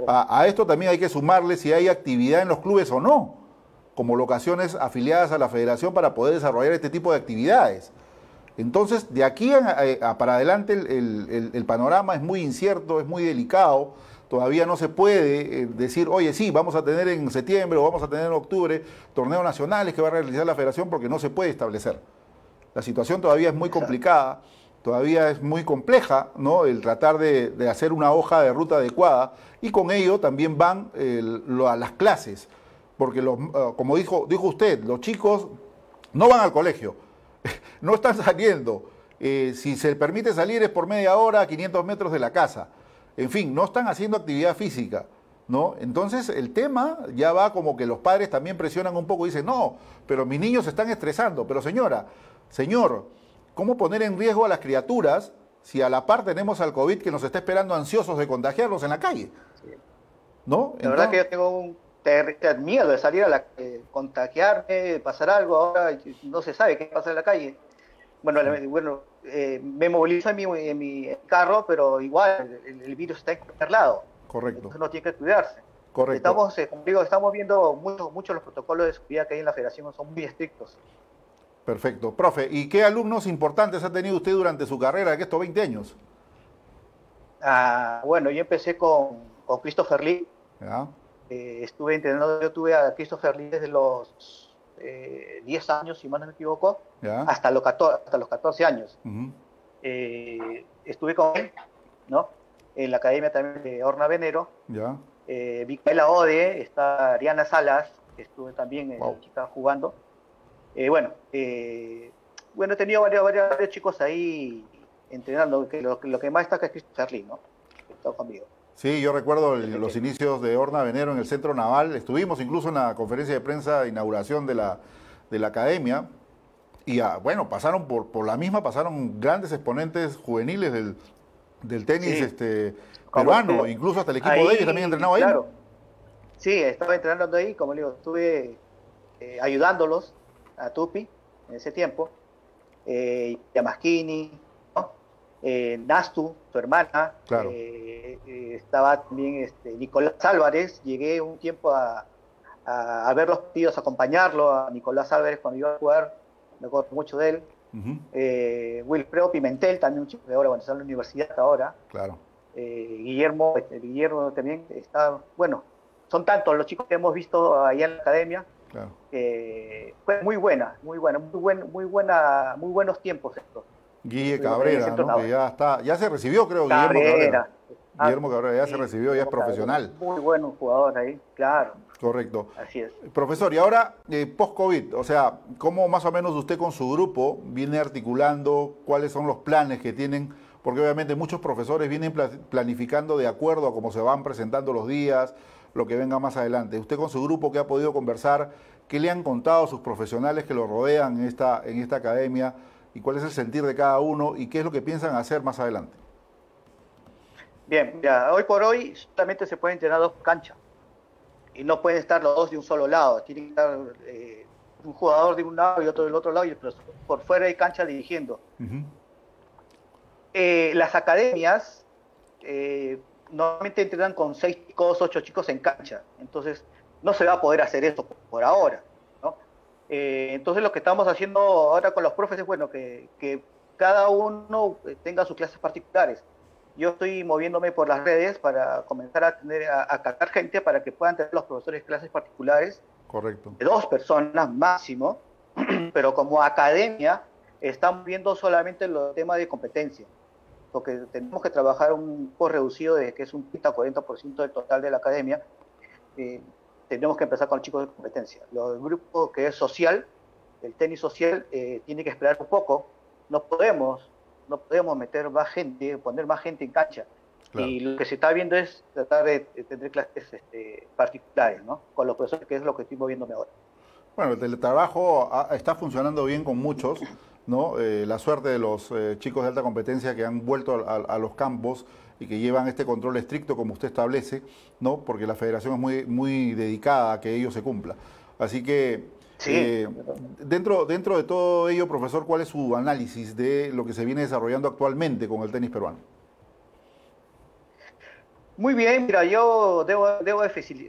a esto también hay que sumarle si hay actividad en los clubes o no como locaciones afiliadas a la federación para poder desarrollar este tipo de actividades. Entonces, de aquí a, para adelante el, panorama es muy incierto, es muy delicado. Todavía no se puede eh, decir, oye, sí, vamos a tener en septiembre o vamos a tener en octubre torneos nacionales que va a realizar la federación porque no se puede establecer. La situación todavía es muy complicada, todavía es muy compleja, ¿no? El tratar de, hacer una hoja de ruta adecuada y con ello también van a las clases porque los, eh, como dijo, dijo usted, los chicos no van al colegio, no están saliendo. Eh, si se permite salir es por media hora a 500 metros de la casa. En fin, no están haciendo actividad física. ¿No? Entonces el tema ya va como que los padres también presionan un poco y dicen, no, pero mis niños se están estresando. Pero señora, señor, ¿cómo poner en riesgo a las criaturas si a la par tenemos al COVID que nos está esperando ansiosos de contagiarlos en la calle? ¿No? La verdad que yo tengo un miedo de salir a la eh, contagiarme, pasar algo, ahora no se sabe qué pasa en la calle. Bueno, bueno eh, me movilizo en mi, en mi, carro, pero igual el, virus está en cualquier lado. Correcto. Entonces uno tiene que cuidarse. Correcto. Estamos, eh, como digo, estamos viendo muchos muchos los protocolos de seguridad que hay en la federación, son muy estrictos. Perfecto. Profe, ¿y qué alumnos importantes ha tenido usted durante su carrera de estos 20 años? Ah, bueno, yo empecé con, Christopher Lee. Eh, estuve entrenando, yo tuve a Christopher Lee desde los 10 años, si mal no me equivoco, hasta los, 14, hasta los 14 años. estuve con él, ¿no? En la academia también de Orna Venero. Ya. Micaela Ode, está Ariana Salas, que estuve también la chica jugando. bueno, bueno, he tenido varios, varios, chicos ahí entrenando, que lo, que más está es Charly, ¿no? está conmigo. Sí, yo recuerdo los inicios de Horna Venero en el Centro Naval. Estuvimos incluso en la conferencia de prensa de inauguración de la, de la academia. Y ah, bueno, pasaron por, por la misma, pasaron grandes exponentes juveniles del, del tenis este, peruano, incluso hasta el equipo de ellos también entrenaba ahí. Sí, estaba entrenando ahí, como le digo, estuve eh, ayudándolos a Tupi en ese tiempo. Eh, Yamaskini, eh, Nastu, su hermana, eh, eh, estaba también este, Nicolás Álvarez, llegué un tiempo a, ver los a acompañarlo, a Nicolás Álvarez cuando iba a jugar, me acuerdo mucho de él. Uh Wilfredo Pimentel, también un chico de ahora, cuando está en la universidad ahora. Claro. Guillermo, este, Guillermo también está, bueno, son tantos los chicos que hemos visto allá en la academia. Claro. fue muy buena, muy buena, muy, buen, muy buena, muy buenos tiempos estos. Guille Cabrera, que ya está, ya se recibió, creo, Guillermo Cabrera. Ah, Guillermo Cabrera ya se recibió, ya es profesional. Muy buen jugador ahí, claro. Correcto. Así es. Profesor, y ahora, eh, post-COVID, o sea, ¿cómo más o menos usted con su grupo viene articulando cuáles son los planes que tienen? Porque obviamente muchos profesores vienen planificando de acuerdo a cómo se van presentando los días, lo que venga más adelante. Usted con su grupo, ¿qué ha podido conversar? ¿Qué le han contado sus profesionales que lo rodean en esta, en esta academia? Y cuál es el sentir de cada uno y qué es lo que piensan hacer más adelante. Bien, ya, hoy por hoy solamente se pueden tener dos canchas y no pueden estar los dos de un solo lado, tiene que estar eh, un jugador de un lado y otro del otro lado y por fuera hay cancha dirigiendo. Eh, las academias eh, normalmente entrenan con seis chicos, ocho chicos en cancha, entonces no se va a poder hacer eso por ahora. Eh, entonces lo que estamos haciendo ahora con los profes es bueno que, cada uno tenga sus clases particulares. Yo estoy moviéndome por las redes para comenzar a tener a, captar gente para que puedan tener los profesores clases particulares. Correcto. De dos personas máximo, pero como academia estamos viendo solamente los temas de competencia, porque tenemos que trabajar un poco reducido de que es un 30-40% del total de la academia. Eh, tenemos que empezar con los chicos de competencia. Los grupos que es social, el tenis social, eh, tiene que esperar un poco. No podemos, no podemos meter más gente, poner más gente en cancha. Y lo que se está viendo es tratar de, tener clases este, particulares, ¿no? Con los profesores, que es lo que estoy moviéndome ahora. Bueno, el teletrabajo está funcionando bien con muchos, ¿no? Eh, la suerte de los eh, chicos de alta competencia que han vuelto a los campos y que llevan este control estricto como usted establece, ¿no? Porque la federación es muy, muy dedicada a que ello se cumpla. Así que eh, dentro, dentro de todo ello, profesor, ¿cuál es su análisis de lo que se viene desarrollando actualmente con el tenis peruano? Muy bien, mira, yo debo, debo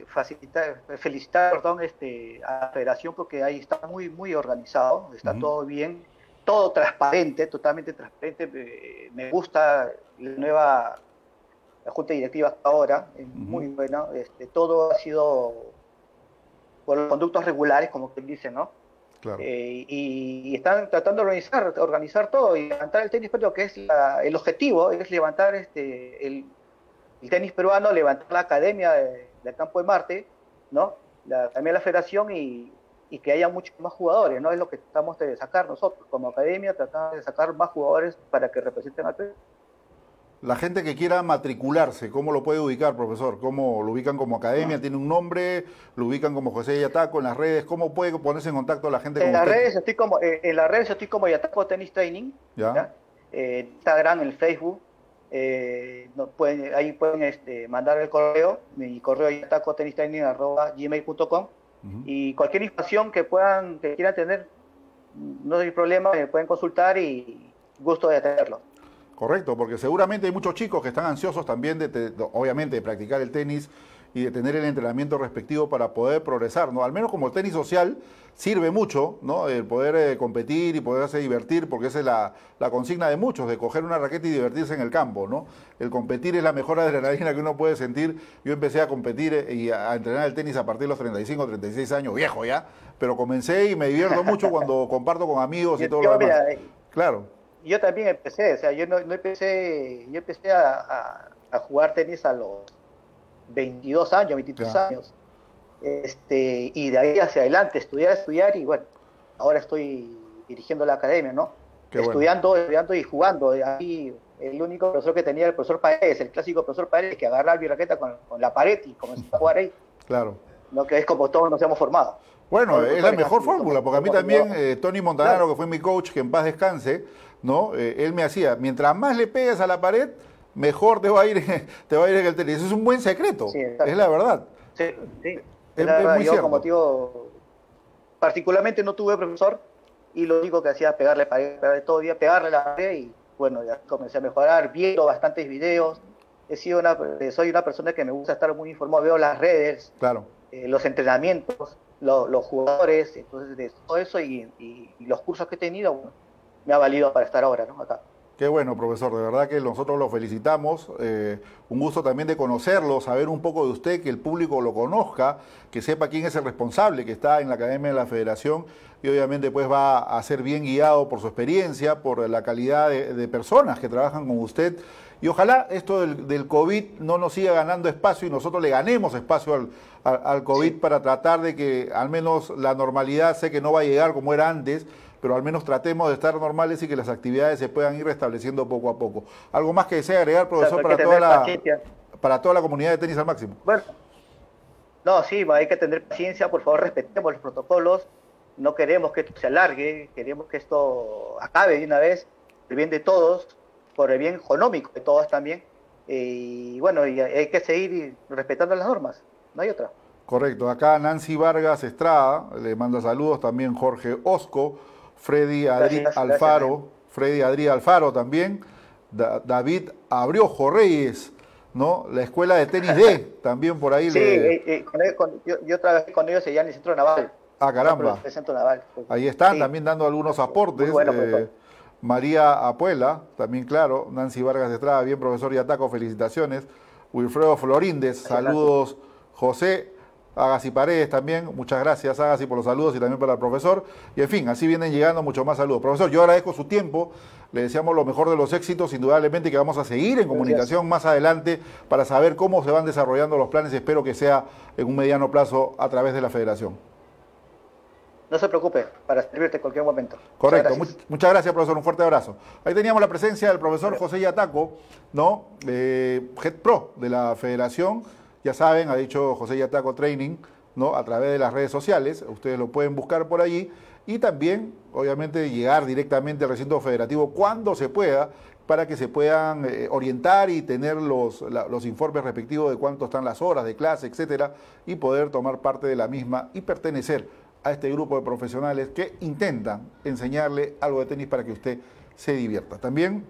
facilitar, felicitar perdón, este, a la federación porque ahí está muy, muy organizado, está todo bien, todo transparente, totalmente transparente. Me gusta la nueva la junta directiva hasta ahora, es muy buena, este, todo ha sido por los conductos regulares, como quien dice, ¿no? Claro. Eh, y, están tratando de organizar, organizar todo y levantar el tenis peruano, que es el objetivo, es levantar este, el, tenis peruano, levantar la academia del campo de Marte, ¿no? La academia de la federación y, y, que haya muchos más jugadores, ¿no? Es lo que tratamos de sacar nosotros como academia, tratamos de sacar más jugadores para que representen al Perú. La gente que quiera matricularse, ¿cómo lo puede ubicar, profesor? ¿Cómo lo ubican como academia? ¿Tiene un nombre? ¿Lo ubican como José Yataco en las redes? ¿Cómo puede ponerse en contacto la gente en las redes estoy como eh, En las redes estoy como Yataco Tennis Training. ¿Ya? Eh, Instagram, en Facebook. Eh, no, pueden, ahí pueden este, mandar el correo. Mi correo es gmail.com Y cualquier información que puedan, que quieran tener, no hay problema, me pueden consultar y gusto de atenderlo. Correcto, porque seguramente hay muchos chicos que están ansiosos también de, obviamente, de practicar el tenis y de tener el entrenamiento respectivo para poder progresar, ¿no? Al menos como el tenis social sirve mucho, ¿no? El poder eh, competir y poderse divertir, porque esa es la, consigna de muchos, de coger una raqueta y divertirse en el campo, ¿no? El competir es la mejor adrenalina que uno puede sentir. Yo empecé a competir eh, y a, entrenar el tenis a partir de los 35, 36 años, viejo ya, pero comencé y me divierto mucho cuando comparto con amigos y todo lo demás. Eh, claro. Yo también empecé, o sea, yo no, empecé, yo empecé a, jugar tenis a los 22 años, 23 años este, y de ahí hacia adelante estudiar, estudiar y bueno, ahora estoy dirigiendo la academia, ¿no? estudiando, estudiando y jugando. Ahí el único profesor que tenía el profesor Paredes, el clásico profesor Paredes, que agarraba mi raqueta con, la pared y comenzó a jugar ahí. Claro. ¿no? Que es como todos nos hemos formado. Bueno, es la mejor fórmula, porque a mí también eh, Tony Montanaro, que fue mi coach, que en paz descanse, ¿no? Eh, él me hacía, mientras más le pegas a la pared, mejor te va a ir, te va a ir en el tenis. Eso es un buen secreto, es la verdad. Sí, sí yo como tío, particularmente no tuve profesor y lo único que hacía era pegarle pared, todo el día, pegarle la pared y bueno, ya comencé a mejorar, viendo bastantes videos. He sido una, eh, soy una persona que me gusta estar muy informado, veo las redes, claro. Eh, los entrenamientos, los jugadores, entonces de todo eso y, los cursos que he tenido, me ha valido para estar ahora, ¿no? Acá. Qué bueno, profesor, de verdad que nosotros lo felicitamos. Eh, un gusto también de conocerlo, saber un poco de usted, que el público lo conozca, que sepa quién es el responsable que está en la Academia de la Federación y obviamente pues va a ser bien guiado por su experiencia, por la calidad de, personas que trabajan con usted. Y ojalá esto del, COVID no nos siga ganando espacio y nosotros le ganemos espacio al, COVID para tratar de que al menos la normalidad, sé que no va a llegar como era antes, pero al menos tratemos de estar normales y que las actividades se puedan ir restableciendo poco a poco. ¿Algo más que desea agregar, profesor, para, toda la, para toda la comunidad de tenis al máximo? Bueno, no, sí, hay que tener paciencia, por favor, respetemos los protocolos, no queremos que esto se alargue, queremos que esto acabe de una vez, por el bien de todos, por el bien económico de todos también, y bueno, hay que seguir respetando las normas, no hay otra. Correcto, acá Nancy Vargas Estrada, le manda saludos también Jorge Osco, Freddy Adri Alfaro, Freddy Adri Alfaro también, David Abriojo Reyes, ¿no? La escuela de tenis D, también por ahí. Sí, eh, eh, yo, trabajé con ellos allá en el centro naval. Ah, caramba. El centro naval. Ahí están también dando algunos aportes. Eh, María Apuela, también claro, Nancy Vargas Estrada, bien profesor y ataco, felicitaciones. Wilfredo Floríndez, saludos. José Agassi Paredes también, muchas gracias Agassi por los saludos y también para el profesor. Y en fin, así vienen llegando muchos más saludos. Profesor, yo agradezco su tiempo, le deseamos lo mejor de los éxitos, indudablemente que vamos a seguir en comunicación más adelante para saber cómo se van desarrollando los planes, espero que sea en un mediano plazo a través de la federación. No se preocupe, para servirte en cualquier momento. Correcto, muchas gracias. profesor, un fuerte abrazo. Ahí teníamos la presencia del profesor José Yataco, ¿no? Eh, Head Pro de la federación ya saben, ha dicho José Yataco Training, ¿no? A través de las redes sociales, ustedes lo pueden buscar por allí y también, obviamente, llegar directamente al recinto federativo cuando se pueda para que se puedan eh, orientar y tener los, los informes respectivos de cuánto están las horas de clase, etcétera, y poder tomar parte de la misma y pertenecer a este grupo de profesionales que intentan enseñarle algo de tenis para que usted se divierta. También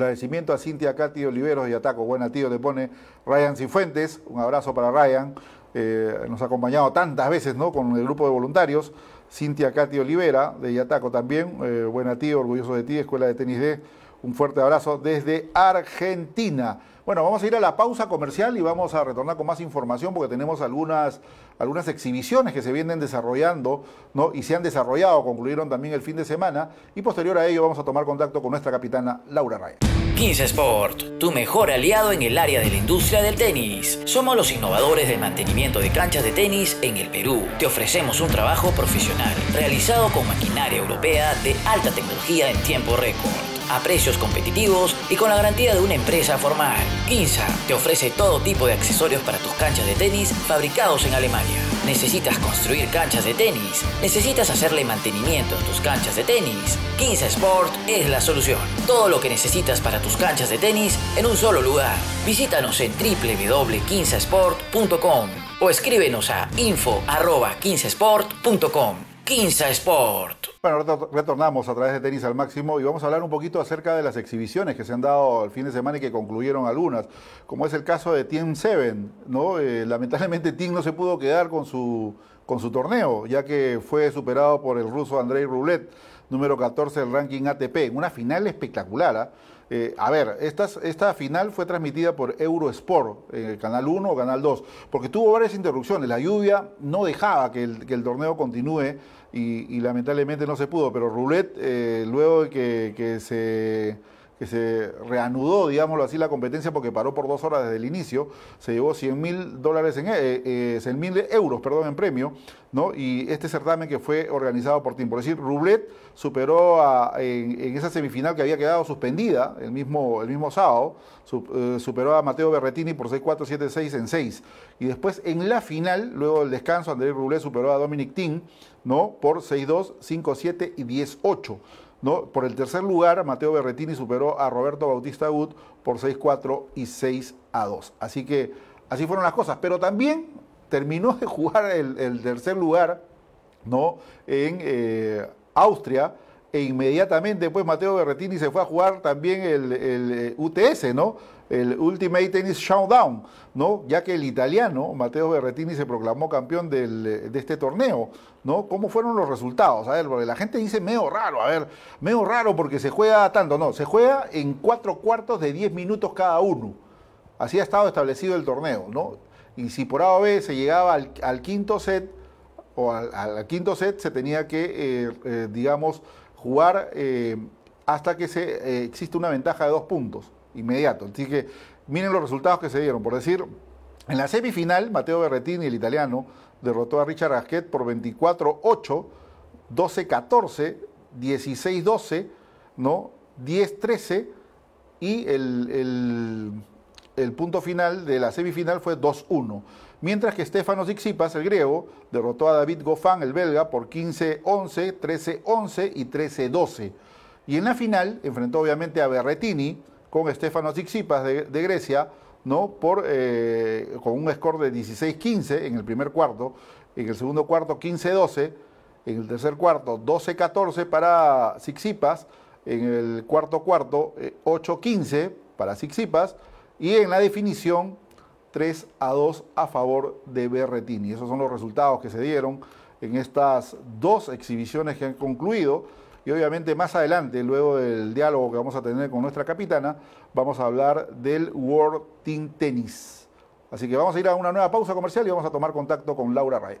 agradecimiento a Cintia Katy Oliveros y Ataco. Buena tío, le pone Ryan Cifuentes. Un abrazo para Ryan. Eh, nos ha acompañado tantas veces ¿no? con el grupo de voluntarios. Cintia Katy Olivera, de Yataco también. Eh, buena tío, orgulloso de ti, Escuela de Tenis D. Un fuerte abrazo desde Argentina. Bueno, vamos a ir a la pausa comercial y vamos a retornar con más información porque tenemos algunas, algunas exhibiciones que se vienen desarrollando ¿no? y se han desarrollado, concluyeron también el fin de semana y posterior a ello vamos a tomar contacto con nuestra capitana Laura Raya. 15 Sport, tu mejor aliado en el área de la industria del tenis. Somos los innovadores del mantenimiento de canchas de tenis en el Perú. Te ofrecemos un trabajo profesional realizado con maquinaria europea de alta tecnología en tiempo récord a precios competitivos y con la garantía de una empresa formal. Kinsa te ofrece todo tipo de accesorios para tus canchas de tenis fabricados en Alemania. ¿Necesitas construir canchas de tenis? ¿Necesitas hacerle mantenimiento a tus canchas de tenis? Kinsa Sport es la solución. Todo lo que necesitas para tus canchas de tenis en un solo lugar. Visítanos en www.kinsasport.com o escríbenos a info.15sport.com. Quinza Sport. Bueno, retornamos a través de Tenis al Máximo y vamos a hablar un poquito acerca de las exhibiciones que se han dado el fin de semana y que concluyeron algunas, como es el caso de Team 7, ¿no? Eh, lamentablemente Team no se pudo quedar con su, con su torneo, ya que fue superado por el ruso Andrei Rublev, número 14 del ranking ATP, una final espectacular. ¿ah? Eh, a ver, esta, final fue transmitida por Eurosport, el Canal 1 o Canal 2, porque tuvo varias interrupciones. La lluvia no dejaba que el, torneo continúe y, lamentablemente no se pudo, pero Roulette, eh, luego de que se que se reanudó, digámoslo así, la competencia porque paró por dos horas desde el inicio, se llevó 100 mil dólares en, eh, eh mil euros, perdón, en premio, ¿no? Y este certamen que fue organizado por Team, por decir, Rublet superó en, esa semifinal que había quedado suspendida el mismo, el sábado, eh, superó a Mateo Berretini por 6-4, 7-6 en 6. Y después en la final, luego del descanso, Andrés Rublet superó a Dominic Thiem, ¿no? Por 6-2, 5-7 y 10-8. Por el tercer lugar, Mateo Berretini superó a Roberto Bautista Gut por 6-4 y 6-2. Así que así fueron las cosas. Pero también terminó de jugar el, tercer lugar ¿no? en eh, Austria e inmediatamente pues Mateo Berretini se fue a jugar también el, el eh, UTS, ¿no? el Ultimate Tennis Showdown, ¿no? Ya que el italiano Matteo Berretini se proclamó campeón de este torneo, ¿no? ¿Cómo fueron los resultados? A ver, porque la gente dice medio raro, a ver, medio raro porque se juega tanto, no, se juega en cuatro cuartos de diez minutos cada uno. Así ha estado establecido el torneo, ¿no? Y si por A o B se llegaba al, quinto set, o al, quinto set se tenía que, eh, eh, digamos, jugar eh, hasta que se existe una ventaja de dos puntos inmediato. Así que miren los resultados que se dieron. Por decir, en la semifinal, Mateo Berretini, el italiano, derrotó a Richard Gasquet por 24-8, 12-14, 16-12, ¿no? 10-13 y el, punto final de la semifinal fue 2-1. Mientras que Stefanos Tsitsipas, el griego, derrotó a David Goffin, el belga, por 15-11, 13-11 y 13-12. Y en la final enfrentó obviamente a Berretini, con Stefanos Tsitsipas de, Grecia, ¿no? Por, eh, con un score de 16-15 en el primer cuarto, en el segundo cuarto 15-12, en el tercer cuarto 12-14 para Tsitsipas, en el cuarto cuarto 8-15 eh, para Tsitsipas y en la definición 3 a 2 a favor de Berretini. Esos son los resultados que se dieron en estas dos exhibiciones que han concluido. Y obviamente más adelante, luego del diálogo que vamos a tener con nuestra capitana, vamos a hablar del World Team Tennis. Así que vamos a ir a una nueva pausa comercial y vamos a tomar contacto con Laura Raya.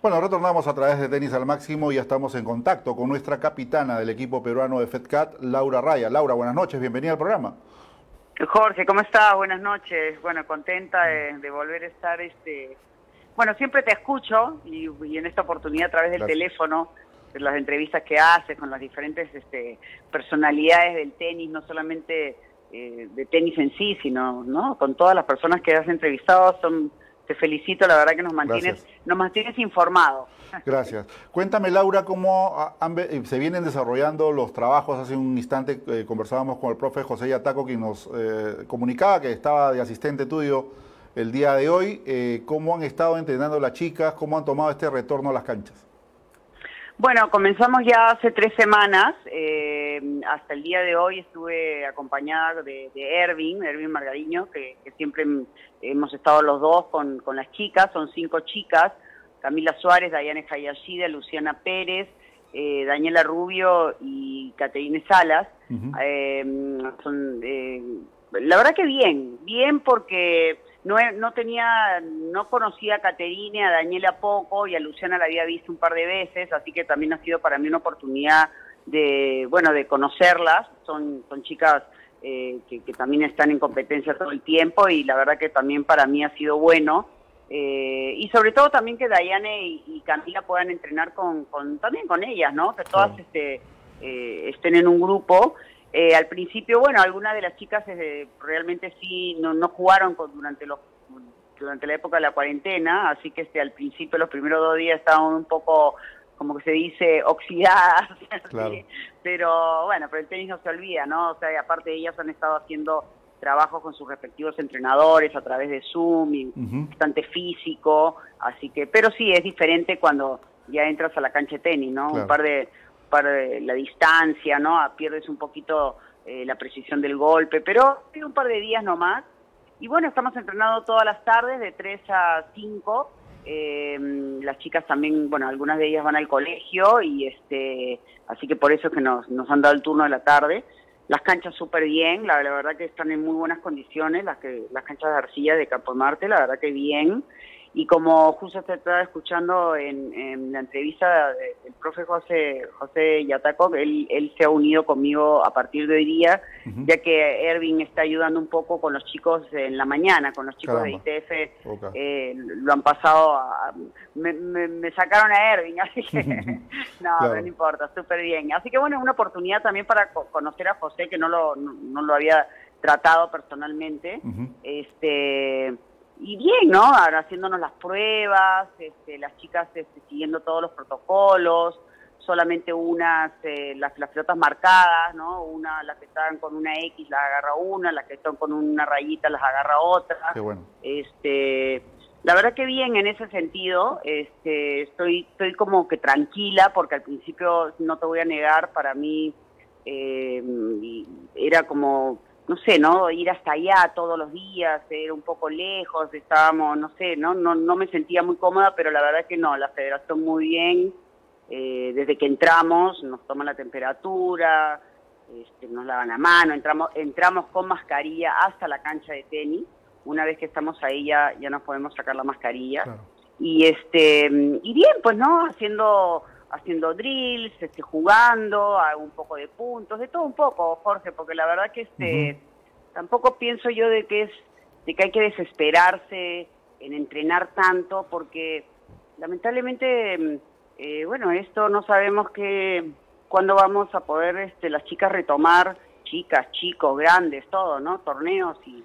Bueno, retornamos a través de Tenis al Máximo y ya estamos en contacto con nuestra capitana del equipo peruano de FedCat, Laura Raya. Laura, buenas noches, bienvenida al programa. Jorge, ¿cómo estás? Buenas noches. Bueno, contenta de, volver a estar. este Bueno, siempre te escucho y, en esta oportunidad a través del teléfono, de las entrevistas que haces con las diferentes este, personalidades del tenis, no solamente eh, de tenis en sí, sino ¿no? con todas las personas que has entrevistado, son te felicito, la verdad que nos mantienes, nos mantienes informados. Gracias. Cuéntame, Laura, cómo eh, se vienen desarrollando los trabajos. Hace un instante eh, conversábamos con el profe José Yataco, quien nos eh, comunicaba que estaba de asistente tuyo el día de hoy. ¿Cómo han estado entrenando las chicas? ¿Cómo han tomado este retorno a las canchas? Bueno, comenzamos ya hace tres semanas. hasta el día de hoy estuve acompañada de, Ervin, Ervin Margariño, que, que siempre hemos estado los dos con, con las chicas, son cinco chicas, Camila Suárez, Dayane Hayashida, Luciana Pérez, eh, Daniela Rubio y Caterine Salas. Eh, son, eh, la verdad que bien, bien porque no, no tenía, no conocía a Caterine, a Daniela poco y a Luciana la había visto un par de veces, así que también ha sido para mí una oportunidad de, bueno, de conocerlas. Son, son chicas eh, que, también están en competencia todo el tiempo y la verdad que también para mí ha sido bueno. Eh, y sobre todo también que Dayane y, Camila puedan entrenar con, también con ellas, ¿no? Que todas este, eh, estén en un grupo. Al principio, bueno, algunas de las chicas realmente sí no, no jugaron durante los durante la época de la cuarentena, así que este, al principio, los primeros dos días estaban un poco como que se dice, oxidadas. Pero bueno, pero el tenis no se olvida, ¿no? O sea, aparte de ellas han estado haciendo trabajos con sus respectivos entrenadores a través de Zoom y bastante físico, así que, pero sí, es diferente cuando ya entras a la cancha de tenis, ¿no? Un par de, par de la distancia, ¿no? Pierdes un poquito eh, la precisión del golpe, pero un par de días nomás. Y bueno, estamos entrenando todas las tardes de 3 a 5 eh, las chicas también, bueno, algunas de ellas van al colegio y este, así que por eso es que nos, nos han dado el turno de la tarde. Las canchas súper bien, la, verdad que están en muy buenas condiciones, las que las canchas de arcilla de Campo Marte, la verdad que bien. Y como justo te estaba escuchando en, la entrevista del profe José José Yataco, él, él se ha unido conmigo a partir de hoy día, ya que Ervin está ayudando un poco con los chicos en la mañana, con los chicos de ITF, eh, lo han pasado a... Me, sacaron a Ervin, así que no, no importa, súper bien. Así que bueno, es una oportunidad también para conocer a José, que no lo, no, lo había tratado personalmente. este y bien, ¿no? Ahora haciéndonos las pruebas, este, las chicas este, siguiendo todos los protocolos, solamente unas, eh, las, las pelotas marcadas, ¿no? Una, las que están con una X las agarra una, las que están con una rayita las agarra otra. Qué bueno. Este, la verdad que bien en ese sentido, este, estoy, estoy como que tranquila porque al principio, no te voy a negar, para mí eh, era como no sé, ¿no? Ir hasta allá todos los días, era un poco lejos, estábamos, no sé, ¿no? No, no me sentía muy cómoda, pero la verdad que no, la federación muy bien, eh, desde que entramos nos toman la temperatura, este, nos lavan la mano, entramos, entramos con mascarilla hasta la cancha de tenis, una vez que estamos ahí ya, ya nos podemos sacar la mascarilla. Y este, y bien, pues no, haciendo haciendo drills, este, jugando, hago un poco de puntos, de todo un poco, Jorge, porque la verdad que este, tampoco pienso yo de que es, de que hay que desesperarse en entrenar tanto, porque lamentablemente, eh, bueno, esto no sabemos que cuándo vamos a poder este, las chicas retomar, chicas, chicos, grandes, todo, ¿no? Torneos y,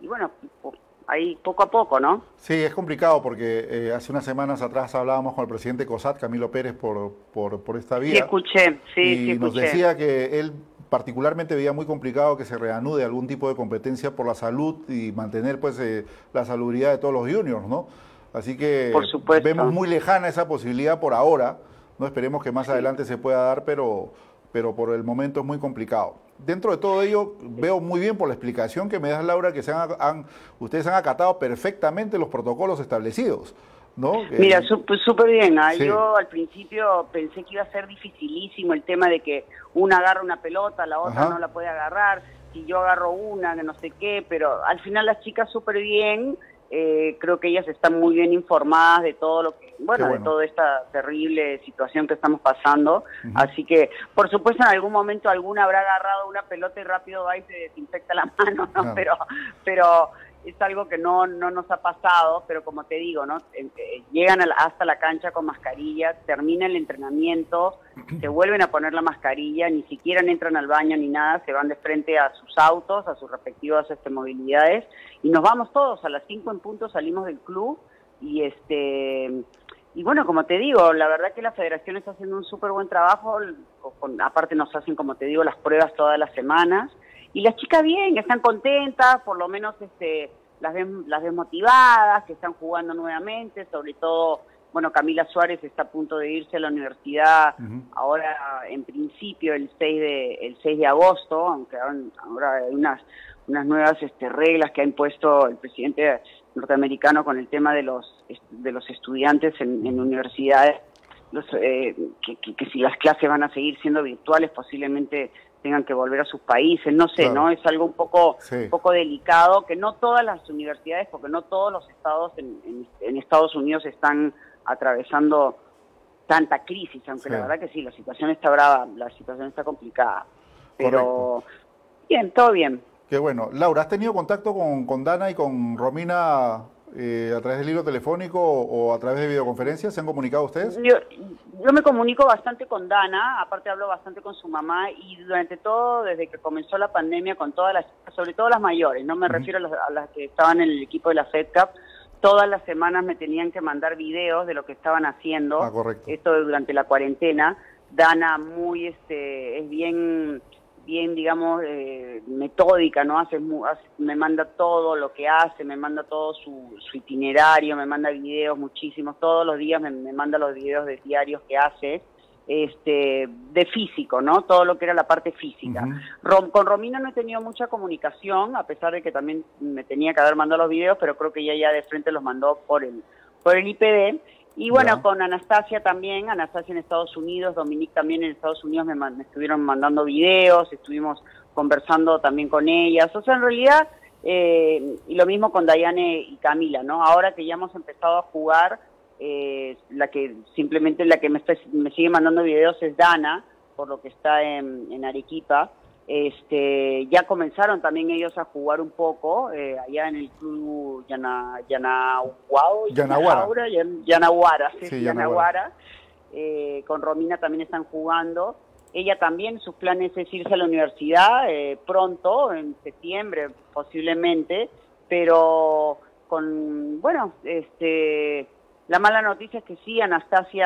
y bueno, ahí poco a poco, ¿no? Sí, es complicado porque eh, hace unas semanas atrás hablábamos con el presidente COSAT, Camilo Pérez, por, por, por esta vía. Sí, escuché, sí, y sí, nos decía que él particularmente veía muy complicado que se reanude algún tipo de competencia por la salud y mantener pues eh, la salubridad de todos los juniors, ¿no? Así que vemos muy lejana esa posibilidad por ahora, no esperemos que más adelante se pueda dar, pero, pero por el momento es muy complicado dentro de todo ello, veo muy bien por la explicación que me das, Laura, que se han, ustedes han acatado perfectamente los protocolos establecidos. ¿no? Mira, súper super bien. ¿ah? Yo al principio pensé que iba a ser dificilísimo el tema de que una agarra una pelota, la otra no la puede agarrar, si yo agarro una, que no sé qué, pero al final las chicas súper bien. Eh, creo que ellas están muy bien informadas de todo lo que, bueno, de toda esta terrible situación que estamos pasando. Así que, por supuesto, en algún momento alguna habrá agarrado una pelota y rápido va y se desinfecta la mano, ¿no? Pero, pero es algo que no, no nos ha pasado, pero como te digo, ¿no? Eh, llegan hasta la cancha con mascarilla, termina el entrenamiento, se vuelven a poner la mascarilla, ni siquiera entran al baño ni nada, se van de frente a sus autos, a sus respectivas este, movilidades, y nos vamos todos, a las 5 en punto salimos del club, y este y bueno, como te digo, la verdad que la federación está haciendo un súper buen trabajo, aparte nos hacen, como te digo, las pruebas todas las semanas, y las chicas bien, están contentas, por lo menos este, las ven, las ven motivadas, que están jugando nuevamente, sobre todo, bueno, Camila Suárez está a punto de irse a la universidad ahora en principio el 6 de, el 6 de agosto, aunque ahora hay unas, unas nuevas este, reglas que ha impuesto el presidente norteamericano con el tema de los, de los estudiantes en, universidades, los, eh, que, que si las clases van a seguir siendo virtuales, posiblemente tengan que volver a sus países, no sé, ¿no? Es algo un poco, un poco delicado, que no todas las universidades, porque no todos los estados en, Estados Unidos están atravesando tanta crisis, aunque la verdad que sí, la situación está brava, la situación está complicada. Pero bien, todo bien. Qué bueno. Laura, ¿has tenido contacto con, con Dana y con Romina eh, a través del hilo telefónico o, a través de videoconferencias? ¿Se han comunicado ustedes? Yo, yo me comunico bastante con Dana, aparte hablo bastante con su mamá y durante todo, desde que comenzó la pandemia, con todas las, sobre todo las mayores, no me refiero a las, que estaban en el equipo de la FedCap, todas las semanas me tenían que mandar videos de lo que estaban haciendo. Ah, correcto. Esto durante la cuarentena. Dana muy, este, es bien bien, digamos, eh, metódica, ¿no? Hace, me manda todo lo que hace, me manda todo su, itinerario, me manda videos muchísimos, todos los días me, manda los videos de diarios que hace, este, de físico, ¿no? Todo lo que era la parte física. con Romina no he tenido mucha comunicación, a pesar de que también me tenía que haber mandado los videos, pero creo que ella ya de frente los mandó por el, por el IPD. Y bueno, con Anastasia también, Anastasia en Estados Unidos, Dominique también en Estados Unidos me, estuvieron mandando videos, estuvimos conversando también con ellas. O sea, en realidad, eh, y lo mismo con Dayane y Camila, ¿no? Ahora que ya hemos empezado a jugar, eh, la que simplemente la que me, me sigue mandando videos es Dana, por lo que está en, en Arequipa. Este, ya comenzaron también ellos a jugar un poco eh, allá en el club Yana, Yanaguara, Yanaguara, sí, Yanaguara. Eh, con Romina también están jugando. Ella también, sus planes es irse a la universidad eh, pronto, en septiembre posiblemente, pero con, bueno, este, la mala noticia es que sí, Anastasia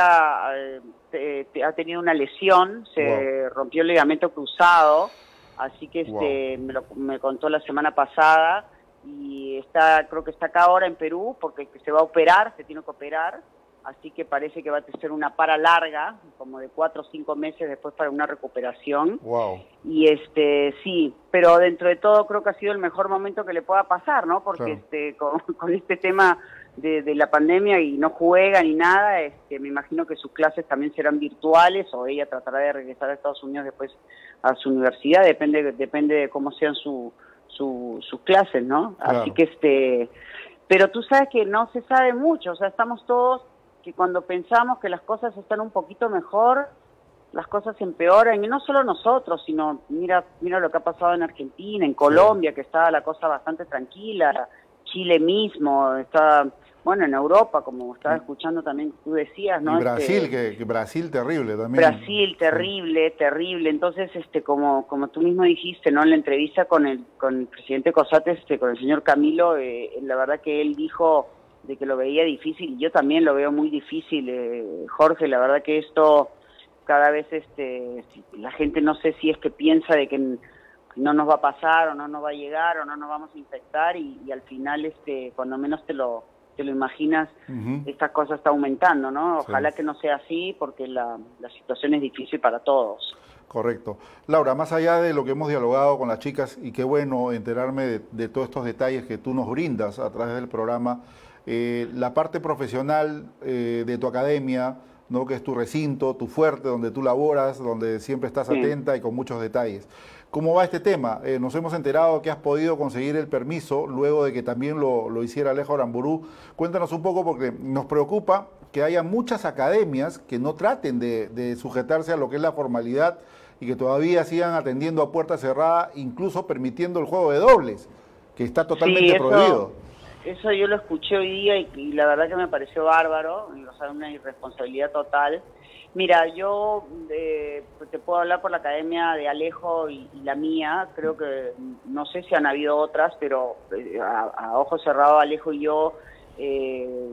ha tenido una lesión, se rompió el ligamento cruzado, Así que este me, lo, me contó la semana pasada y está creo que está acá ahora en Perú porque se va a operar, se tiene que operar, así que parece que va a ser una para larga, como de cuatro o cinco meses después para una recuperación. Wow. Y este sí, pero dentro de todo creo que ha sido el mejor momento que le pueda pasar, ¿no? Porque este con, este tema de, la pandemia y no juega ni nada, este, me imagino que sus clases también serán virtuales o ella tratará de regresar a Estados Unidos después a su universidad, depende depende de cómo sean su, sus clases, ¿no? Así que este, pero tú sabes que no se sabe mucho, o sea, estamos todos que cuando pensamos que las cosas están un poquito mejor, las cosas empeoran, y no solo nosotros, sino mira, mira lo que ha pasado en Argentina, en Colombia, que estaba la cosa bastante tranquila, Chile mismo, está bueno, en Europa, como estaba escuchando también tú decías, ¿no? Brasil, este, que, Brasil terrible también. Brasil terrible, terrible. Entonces, este, como como tú mismo dijiste, ¿no? En la entrevista con el con el presidente Cosates, este, con el señor Camilo, eh, la verdad que él dijo de que lo veía difícil y yo también lo veo muy difícil, eh, Jorge. La verdad que esto cada vez, este, la gente no sé si es que piensa de que no nos va a pasar o no nos va a llegar o no nos vamos a infectar y, y al final, este, cuando menos te lo te lo imaginas, esta cosa está aumentando, ¿no? Ojalá que no sea así porque la, situación es difícil para todos. Correcto. Laura, más allá de lo que hemos dialogado con las chicas, y qué bueno enterarme de, todos estos detalles que tú nos brindas a través del programa, eh, la parte profesional eh, de tu academia, ¿no? que es tu recinto, tu fuerte, donde tú laboras, donde siempre estás atenta y con muchos detalles. ¿Cómo va este tema? Eh, nos hemos enterado que has podido conseguir el permiso luego de que también lo, hiciera Alejo Aramburú. Cuéntanos un poco porque nos preocupa que haya muchas academias que no traten de, sujetarse a lo que es la formalidad y que todavía sigan atendiendo a puerta cerrada, incluso permitiendo el juego de dobles, que está totalmente prohibido. Eso yo lo escuché hoy día y, la verdad que me pareció bárbaro, o sea, una irresponsabilidad total. Mira, yo eh, te puedo hablar por la academia de Alejo y, la mía. Creo que no sé si han habido otras, pero eh, a, ojos cerrados Alejo y yo, eh,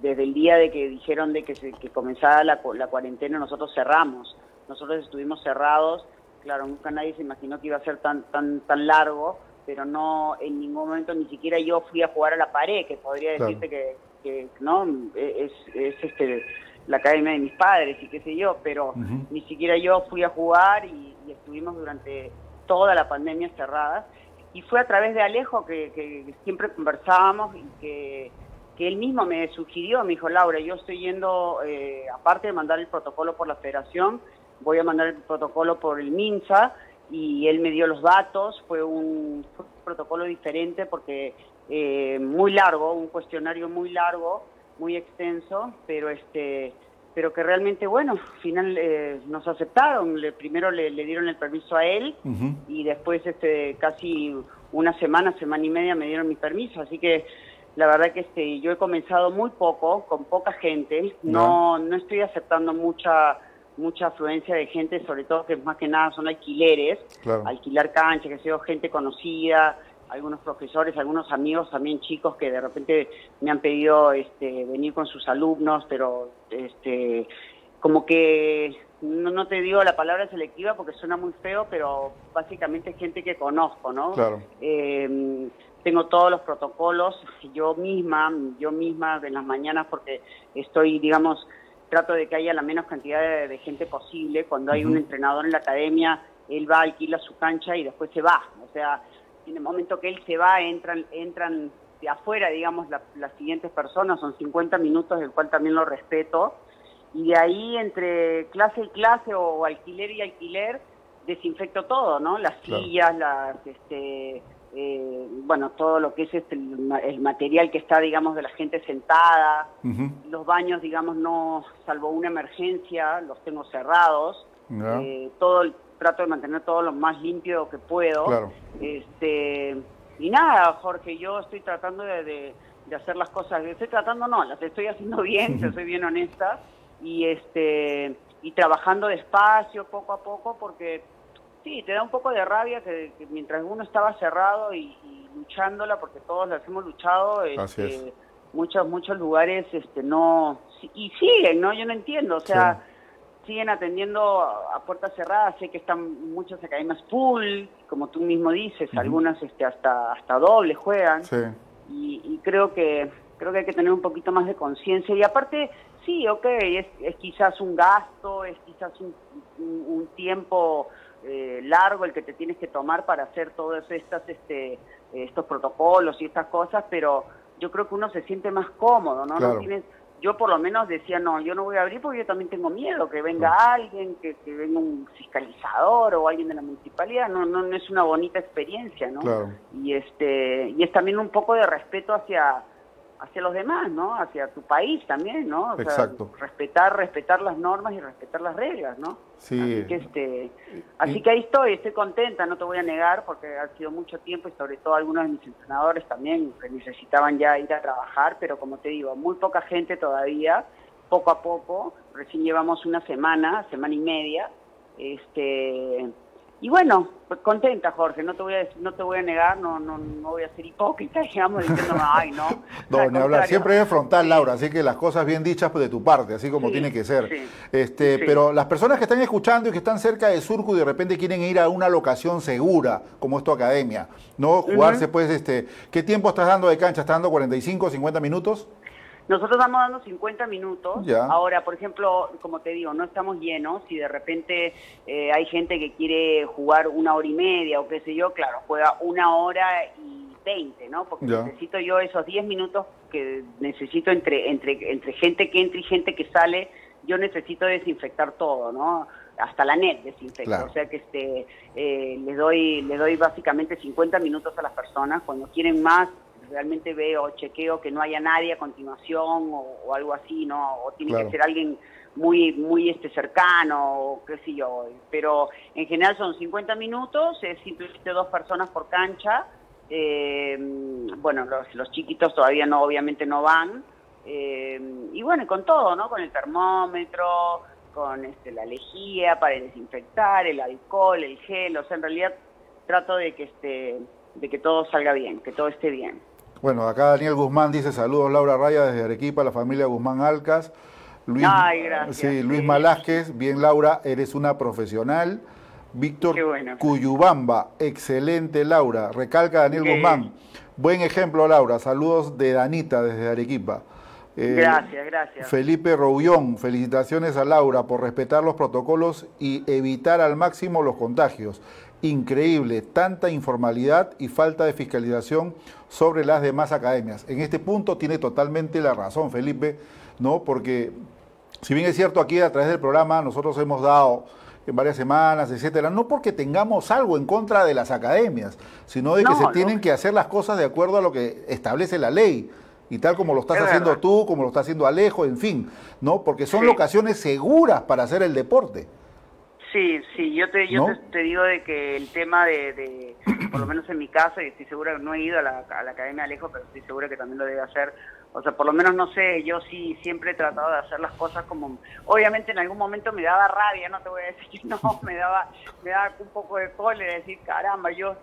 desde el día de que dijeron de que, se, que comenzara la, la cuarentena, nosotros cerramos. Nosotros estuvimos cerrados. Claro, nunca nadie se imaginó que iba a ser tan tan tan largo, pero no en ningún momento ni siquiera yo fui a jugar a la pared, que podría decirte que, que no es, es este la academia de mis padres y qué sé yo, pero ni siquiera yo fui a jugar y, estuvimos durante toda la pandemia cerrada. Y fue a través de Alejo que, siempre conversábamos y que, él mismo me sugirió, me dijo, Laura, yo estoy yendo, eh, aparte de mandar el protocolo por la federación, voy a mandar el protocolo por el MINSA y él me dio los datos, fue un, protocolo diferente porque eh, muy largo, un cuestionario muy largo, muy extenso, pero este pero que realmente, bueno, al final eh, nos aceptaron. Le, primero le, dieron el permiso a él y después este casi una semana, semana y media me dieron mi permiso. Así que la verdad que este, yo he comenzado muy poco, con poca gente. No, no estoy aceptando mucha mucha afluencia de gente, sobre todo que más que nada son alquileres, alquilar cancha, que sea gente conocida, algunos profesores, algunos amigos también chicos que de repente me han pedido este, venir con sus alumnos, pero este, como que no, te digo la palabra selectiva porque suena muy feo, pero básicamente gente que conozco, ¿no? Claro. Eh, tengo todos los protocolos, yo misma, yo misma en las mañanas porque estoy, digamos, trato de que haya la menos cantidad de, gente posible. Cuando hay un entrenador en la academia, él va, alquila su cancha y después se va. O sea, en el momento que él se va, entran, entran de afuera, digamos, las siguientes personas, son 50 minutos, del cual también lo respeto. Y de ahí, entre clase y clase o alquiler y alquiler, desinfecto todo, ¿no? Las sillas, las, este, eh, bueno, todo lo que es este, el, material que está, digamos, de la gente sentada. Los baños, digamos, no, salvo una emergencia, los tengo cerrados. Eh, todo el trato de mantener todo lo más limpio que puedo. Este, y nada, Jorge, yo estoy tratando de, hacer las cosas, estoy tratando no, las estoy haciendo bien, yo soy bien honesta, y este y trabajando despacio, poco a poco, porque sí, te da un poco de rabia que, mientras uno estaba cerrado y, luchándola, porque todos las hemos luchado, este, muchos muchos lugares este no y siguen, ¿no? Yo no entiendo, o sea, siguen atendiendo a, puertas cerradas, sé que están muchas academias full, como tú mismo dices, algunas este, hasta hasta doble juegan. Y, creo que creo que hay que tener un poquito más de conciencia. Y aparte sí, ok, es, quizás un gasto, es quizás un, tiempo eh, largo el que te tienes que tomar para hacer todos estas este estos protocolos y estas cosas, pero yo creo que uno se siente más cómodo, ¿no? no tienes yo por lo menos decía, no, yo no voy a abrir porque yo también tengo miedo que venga alguien, que, venga un fiscalizador o alguien de la municipalidad, no, no, no es una bonita experiencia, ¿no? Y este, y es también un poco de respeto hacia, hacia los demás, ¿no? Hacia tu país también, ¿no? Exacto. respetar, respetar las normas y respetar las reglas, ¿no? Sí. Así que, este, así que ahí estoy, estoy contenta, no te voy a negar, porque ha sido mucho tiempo y sobre todo algunos de mis entrenadores también que necesitaban ya ir a trabajar, pero como te digo, muy poca gente todavía, poco a poco, recién llevamos una semana, semana y media, este y bueno, pues contenta, Jorge, no te voy a no te voy a negar, no no no voy a ser hipócrita, digamos, diciendo, ay, no. no, ni hablar, siempre es frontal, Laura, así que las cosas bien dichas pues, de tu parte, así como tiene que ser. este, Pero las personas que están escuchando y que están cerca de Surco y de repente quieren ir a una locación segura, como es tu academia, ¿no? Jugarse, pues, este, ¿qué tiempo estás dando de cancha? ¿Estás dando 45, 50 minutos? Nosotros estamos dando 50 minutos. Ahora, por ejemplo, como te digo, no estamos llenos. Si de repente eh, hay gente que quiere jugar una hora y media o qué sé yo, claro, juega una hora y 20, ¿no? Porque necesito yo esos 10 minutos que necesito entre, entre, entre gente que entra y gente que sale. Yo necesito desinfectar todo, ¿no? hasta la net desinfecta, o sea que este eh, les doy les doy básicamente 50 minutos a las personas cuando quieren más realmente veo, chequeo que no haya nadie a continuación o, algo así, ¿no? O tiene que ser alguien muy muy este cercano o qué sé yo. Pero en general son 50 minutos, es simplemente dos personas por cancha. Eh, bueno, los, chiquitos todavía no, obviamente no van. Eh, y bueno, con todo, ¿no? Con el termómetro, con este, la lejía para desinfectar, el alcohol, el gel, o sea, en realidad trato de que este de que todo salga bien, que todo esté bien. Bueno, acá Daniel Guzmán dice saludos Laura Raya desde Arequipa, la familia Guzmán Alcas. Luis, Ay, gracias. Sí, Luis Malásquez, bien Laura, eres una profesional. Víctor Cuyubamba, excelente Laura. Recalca Daniel Guzmán. Buen ejemplo Laura, saludos de Danita desde Arequipa. Eh, gracias, gracias. Felipe Roullón, felicitaciones a Laura por respetar los protocolos y evitar al máximo los contagios increíble, tanta informalidad y falta de fiscalización sobre las demás academias. En este punto tiene totalmente la razón, Felipe, ¿no? Porque si bien es cierto aquí a través del programa nosotros hemos dado en varias semanas, etcétera, no porque tengamos algo en contra de las academias, sino de que se tienen que hacer las cosas de acuerdo a lo que establece la ley. y tal como lo estás haciendo tú, como lo está haciendo Alejo, en fin, ¿no? Porque son locaciones seguras para hacer el deporte. Sí, sí, yo te, yo te, digo de que el tema de, por lo menos en mi caso, y estoy segura que no he ido a la, a la Academia Alejo, pero estoy segura que también lo debe hacer, o sea, por lo menos no sé, yo sí siempre he tratado de hacer las cosas como, obviamente en algún momento me daba rabia, no te voy a decir que no, me daba, me daba un poco de cólera, decir, caramba, yo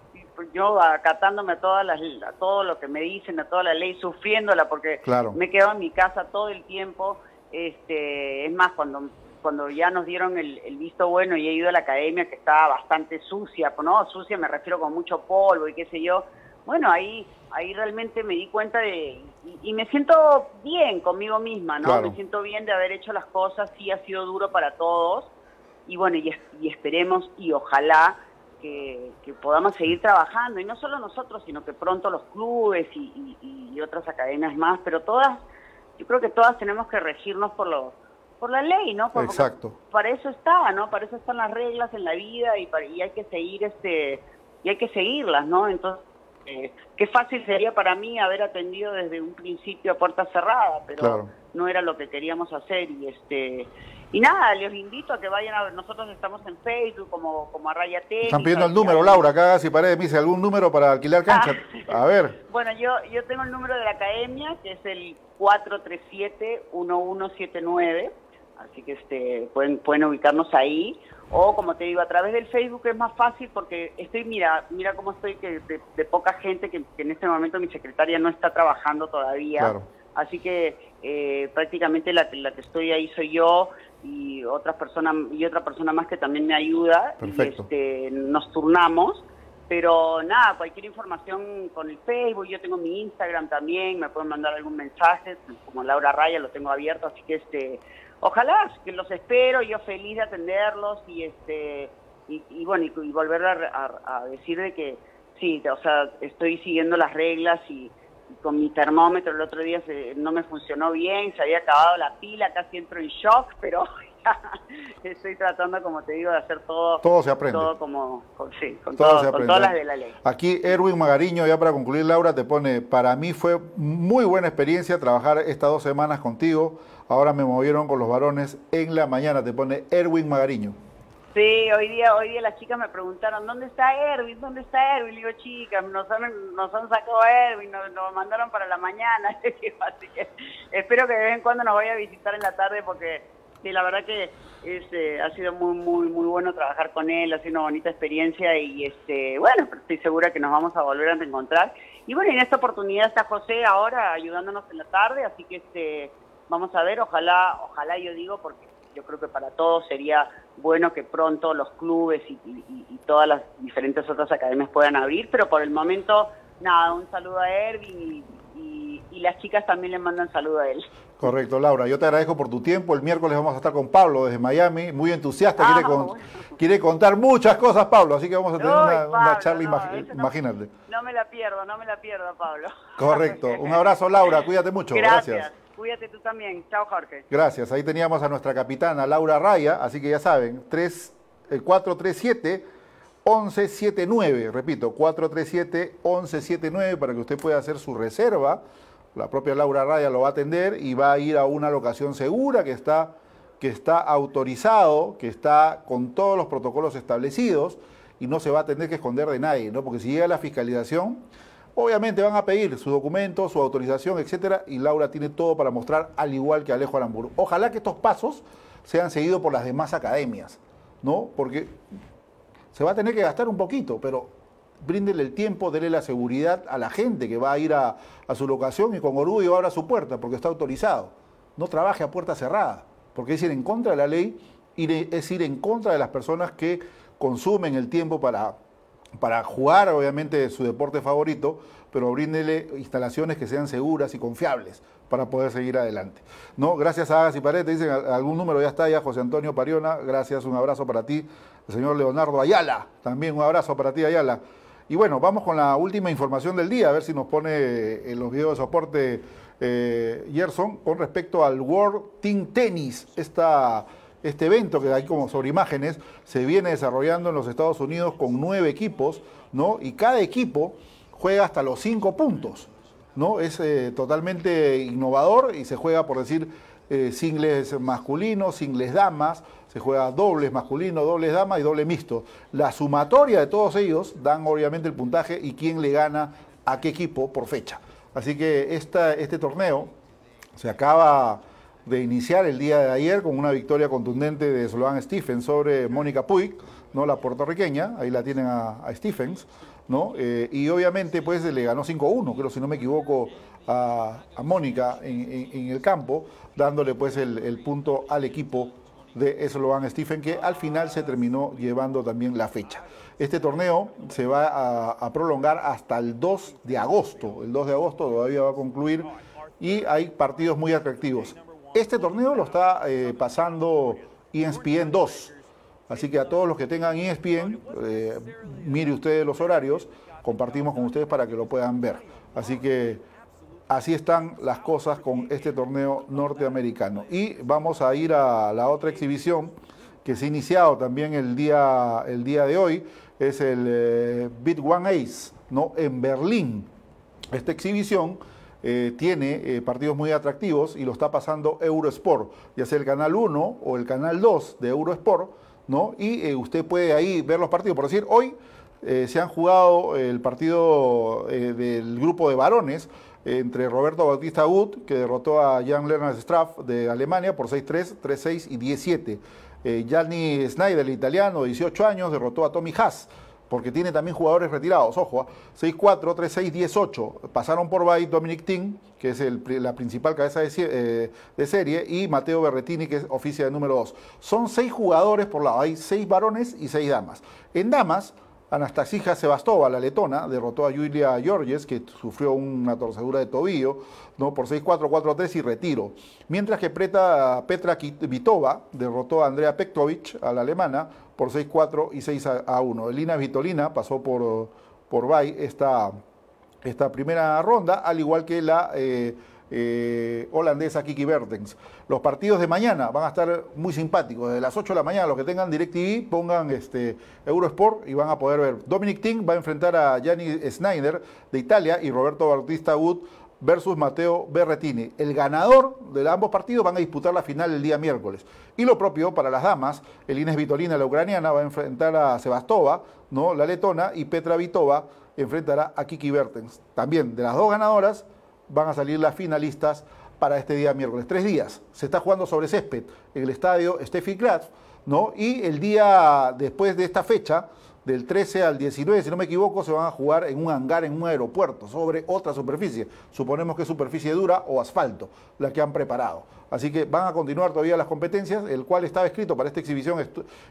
yo acatándome a todas las a todo lo que me dicen, a toda la ley, sufriéndola porque me quedo en mi casa todo el tiempo. Este, es más, cuando cuando ya nos dieron el, visto bueno y he ido a la academia que estaba bastante sucia, ¿no? Sucia me refiero con mucho polvo y qué sé yo. Bueno, ahí ahí realmente me di cuenta de y, me siento bien conmigo misma, ¿no? Me siento bien de haber hecho las cosas, sí ha sido duro para todos y bueno, y, y esperemos y ojalá que, podamos seguir trabajando, y no solo nosotros, sino que pronto los clubes y, otras academias más, pero todas, yo creo que todas tenemos que regirnos por lo por la ley, ¿no? Exacto. Para eso está, ¿no? Para eso están las reglas en la vida y, y hay que seguir este y hay que seguirlas, ¿no? Entonces, eh, qué fácil sería para mí haber atendido desde un principio a puerta cerrada, pero no era lo que queríamos hacer y este y nada, les invito a que vayan a ver. Nosotros estamos en Facebook como, como Arraya Técnica. Están pidiendo el número, Laura, acá si parece, me dice algún número para alquilar cancha. Ah. a ver. Bueno, yo, yo tengo el número de la academia, que es el 437-1179. Así que este pueden, pueden ubicarnos ahí. O como te digo, a través del Facebook es más fácil porque estoy, mira, mira cómo estoy que de, poca gente, que, en este momento mi secretaria no está trabajando todavía. Así que eh, prácticamente la, la que estoy ahí soy yo y otras personas y otra persona más que también me ayuda. Este, nos turnamos. Pero nada cualquier información con el Facebook yo tengo mi Instagram también me pueden mandar algún mensaje como Laura Raya lo tengo abierto. Así que este ojalá que los espero yo feliz de atenderlos y este y, bueno y, volver a, decir de que sí o sea estoy siguiendo las reglas y con mi termómetro el otro día no me funcionó bien, se había acabado la pila, casi entro en shock, pero estoy tratando, como te digo, de hacer todo. Todo se aprende. Todo como, sí, con, todas las de la ley. Aquí Erwin Magariño, ya para concluir, Laura, te pone, para mí fue muy buena experiencia trabajar estas dos semanas contigo. Ahora me movieron con los varones en la mañana, te pone Erwin Magariño. Sí, hoy día, hoy día las chicas me preguntaron, ¿dónde está Erwin? ¿Dónde está Erwin? Le digo, chicas, nos han, nos han sacado Erwin, nos, mandaron para la mañana. Así que espero que de vez en cuando nos vaya a visitar en la tarde porque sí, la verdad que este, ha sido muy, muy, muy bueno trabajar con él, ha sido una bonita experiencia y este, bueno, estoy segura que nos vamos a volver a reencontrar. Y bueno, en esta oportunidad está José ahora ayudándonos en la tarde, así que este, vamos a ver, ojalá, ojalá yo digo, porque yo creo que para todos sería bueno que pronto los clubes y, todas las diferentes otras academias puedan abrir, pero por el momento, nada, un saludo a Erwin y, y las chicas también le mandan saludo a él. Correcto, Laura. Yo te agradezco por tu tiempo. El miércoles vamos a estar con Pablo desde Miami, muy entusiasta. quiere, ah, quiere, contar muchas cosas, Pablo. Así que vamos a tener una, charla, imagínate. No, me la pierdo, no me la pierdo, Pablo. Correcto. Un abrazo, Laura. Cuídate mucho. Gracias. Cuídate tú también. Chao, Jorge. Gracias. Ahí teníamos a nuestra capitana, Laura Raya. Así que ya saben, 3, el 437 1179. Repito, 437 1179 para que usted pueda hacer su reserva la propia Laura Raya lo va a atender y va a ir a una locación segura que está, que está autorizado, que está con todos los protocolos establecidos y no se va a tener que esconder de nadie, ¿no? Porque si llega la fiscalización, obviamente van a pedir su documento, su autorización, etcétera, y Laura tiene todo para mostrar, al igual que Alejo Aramburu. Ojalá que estos pasos sean seguidos por las demás academias, ¿no? Porque se va a tener que gastar un poquito, pero bríndele el tiempo, dele la seguridad a la gente que va a ir a, su locación y con orgullo abra su puerta porque está autorizado. No trabaje a puerta cerrada, porque es ir en contra de la ley y es ir en contra de las personas que consumen el tiempo para, para jugar, obviamente, su deporte favorito, pero bríndele instalaciones que sean seguras y confiables para poder seguir adelante. ¿No? Gracias a Agas y Paredes, dicen algún número ya está ya, José Antonio Pariona, gracias, un abrazo para ti, el señor Leonardo Ayala, también un abrazo para ti Ayala. Y bueno, vamos con la última información del día, a ver si nos pone en eh, los videos de soporte eh, Gerson con respecto al World Team Tennis, esta, este evento que hay como sobre imágenes se viene desarrollando en los Estados Unidos con nueve equipos, ¿no? Y cada equipo juega hasta los cinco puntos. ¿no? Es eh, totalmente innovador y se juega, por decir, eh, singles masculinos, singles damas, se juega dobles masculino, dobles damas y doble mixto. La sumatoria de todos ellos dan obviamente el puntaje y quién le gana a qué equipo por fecha. Así que este torneo se acaba de iniciar el día de ayer con una victoria contundente de Sloan Stephens sobre Mónica Puig, ¿no? la puertorriqueña, ahí la tienen a, Stephens, ¿no? Eh, y obviamente pues le ganó 5-1, creo si no me equivoco, a, Mónica en, el campo, dándole pues el, punto al equipo de Sloan Stephen, que al final se terminó llevando también la fecha. Este torneo se va a, a, prolongar hasta el 2 de agosto. El 2 de agosto todavía va a concluir y hay partidos muy atractivos. Este torneo lo está eh, pasando ESPN 2. Así que a todos los que tengan ESPN, eh, mire ustedes los horarios, compartimos con ustedes para que lo puedan ver. Así que así están las cosas con este torneo norteamericano. Y vamos a ir a la otra exhibición que se ha iniciado también el día, el día de hoy, es el eh, Bit One Ace, ¿no? en Berlín. Esta exhibición eh, tiene eh, partidos muy atractivos y lo está pasando Eurosport, ya sea el canal 1 o el canal 2 de Eurosport, ¿no? Y eh, usted puede ahí ver los partidos. Por decir, hoy se han jugado el partido del grupo de varones entre Roberto Bautista Wood, que derrotó a Jan Lennart Straff de Alemania por 6-3, 3-6 y 17. Gianni Snyder, el italiano, de 18 años, derrotó a Tommy Haas porque tiene también jugadores retirados. Ojo, 6-4, 3-6, 18. Pasaron por Bay Dominic Ting, que es la principal cabeza eh, de, serie, y Mateo Berretini, que es oficia de número 2. Son seis jugadores por lado, hay seis varones y seis damas. En damas, Anastasia Sebastova, la letona, derrotó a Julia Georges, que sufrió una torcedura de tobillo, ¿no? por 6-4, 4-3 y retiro. Mientras que Petra Vitova derrotó a Andrea Pektovic, a la alemana, por 6-4 y 6-1. Elina Vitolina pasó por, por Bay esta, esta primera ronda, al igual que la... Eh, eh, holandesa Kiki Bertens. Los partidos de mañana van a estar muy simpáticos. Desde las 8 de la mañana, los que tengan DirecTV, pongan este, Eurosport y van a poder ver. Dominic Ting va a enfrentar a Gianni Snyder de Italia y Roberto Bautista Wood versus Mateo Berretini. El ganador de ambos partidos van a disputar la final el día miércoles. Y lo propio para las damas, el Inés Vitolina, la ucraniana, va a enfrentar a Sebastova, ¿no? la letona, y Petra Vitova enfrentará a Kiki Bertens. También de las dos ganadoras, van a salir las finalistas para este día miércoles. Tres días. Se está jugando sobre césped en el estadio Steffi Graz, ¿no? Y el día después de esta fecha, del 13 al 19, si no me equivoco, se van a jugar en un hangar, en un aeropuerto, sobre otra superficie. Suponemos que es superficie dura o asfalto, la que han preparado. Así que van a continuar todavía las competencias, el cual estaba escrito para esta exhibición,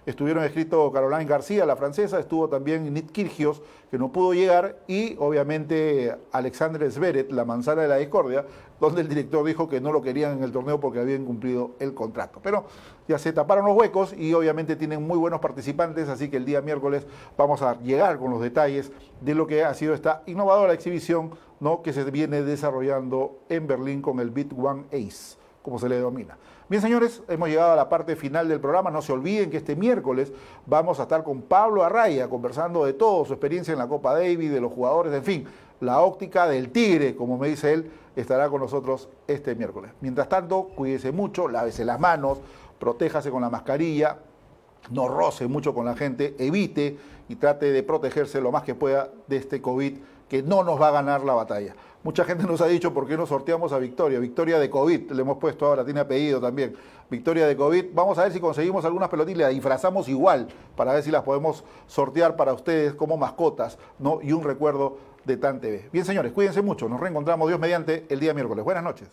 estuvieron escritos Caroline García, la francesa, estuvo también Nit Kirgios, que no pudo llegar, y obviamente Alexandre Zveret, la manzana de la discordia, donde el director dijo que no lo querían en el torneo porque habían cumplido el contrato. Pero ya se taparon los huecos y obviamente tienen muy buenos participantes, así que el día miércoles vamos a llegar con los detalles de lo que ha sido esta innovadora exhibición ¿no? que se viene desarrollando en Berlín con el Bit One Ace como se le denomina. Bien, señores, hemos llegado a la parte final del programa. No se olviden que este miércoles vamos a estar con Pablo Arraya conversando de todo, su experiencia en la Copa David, de los jugadores, en fin, la óptica del tigre, como me dice él, estará con nosotros este miércoles. Mientras tanto, cuídese mucho, lávese las manos, protéjase con la mascarilla, no roce mucho con la gente, evite y trate de protegerse lo más que pueda de este COVID que no nos va a ganar la batalla. Mucha gente nos ha dicho por qué no sorteamos a Victoria. Victoria de COVID, le hemos puesto ahora, tiene apellido también. Victoria de COVID. Vamos a ver si conseguimos algunas pelotitas, las disfrazamos igual para ver si las podemos sortear para ustedes como mascotas ¿no? y un recuerdo de TAN TV. Bien, señores, cuídense mucho. Nos reencontramos Dios mediante el día miércoles. Buenas noches.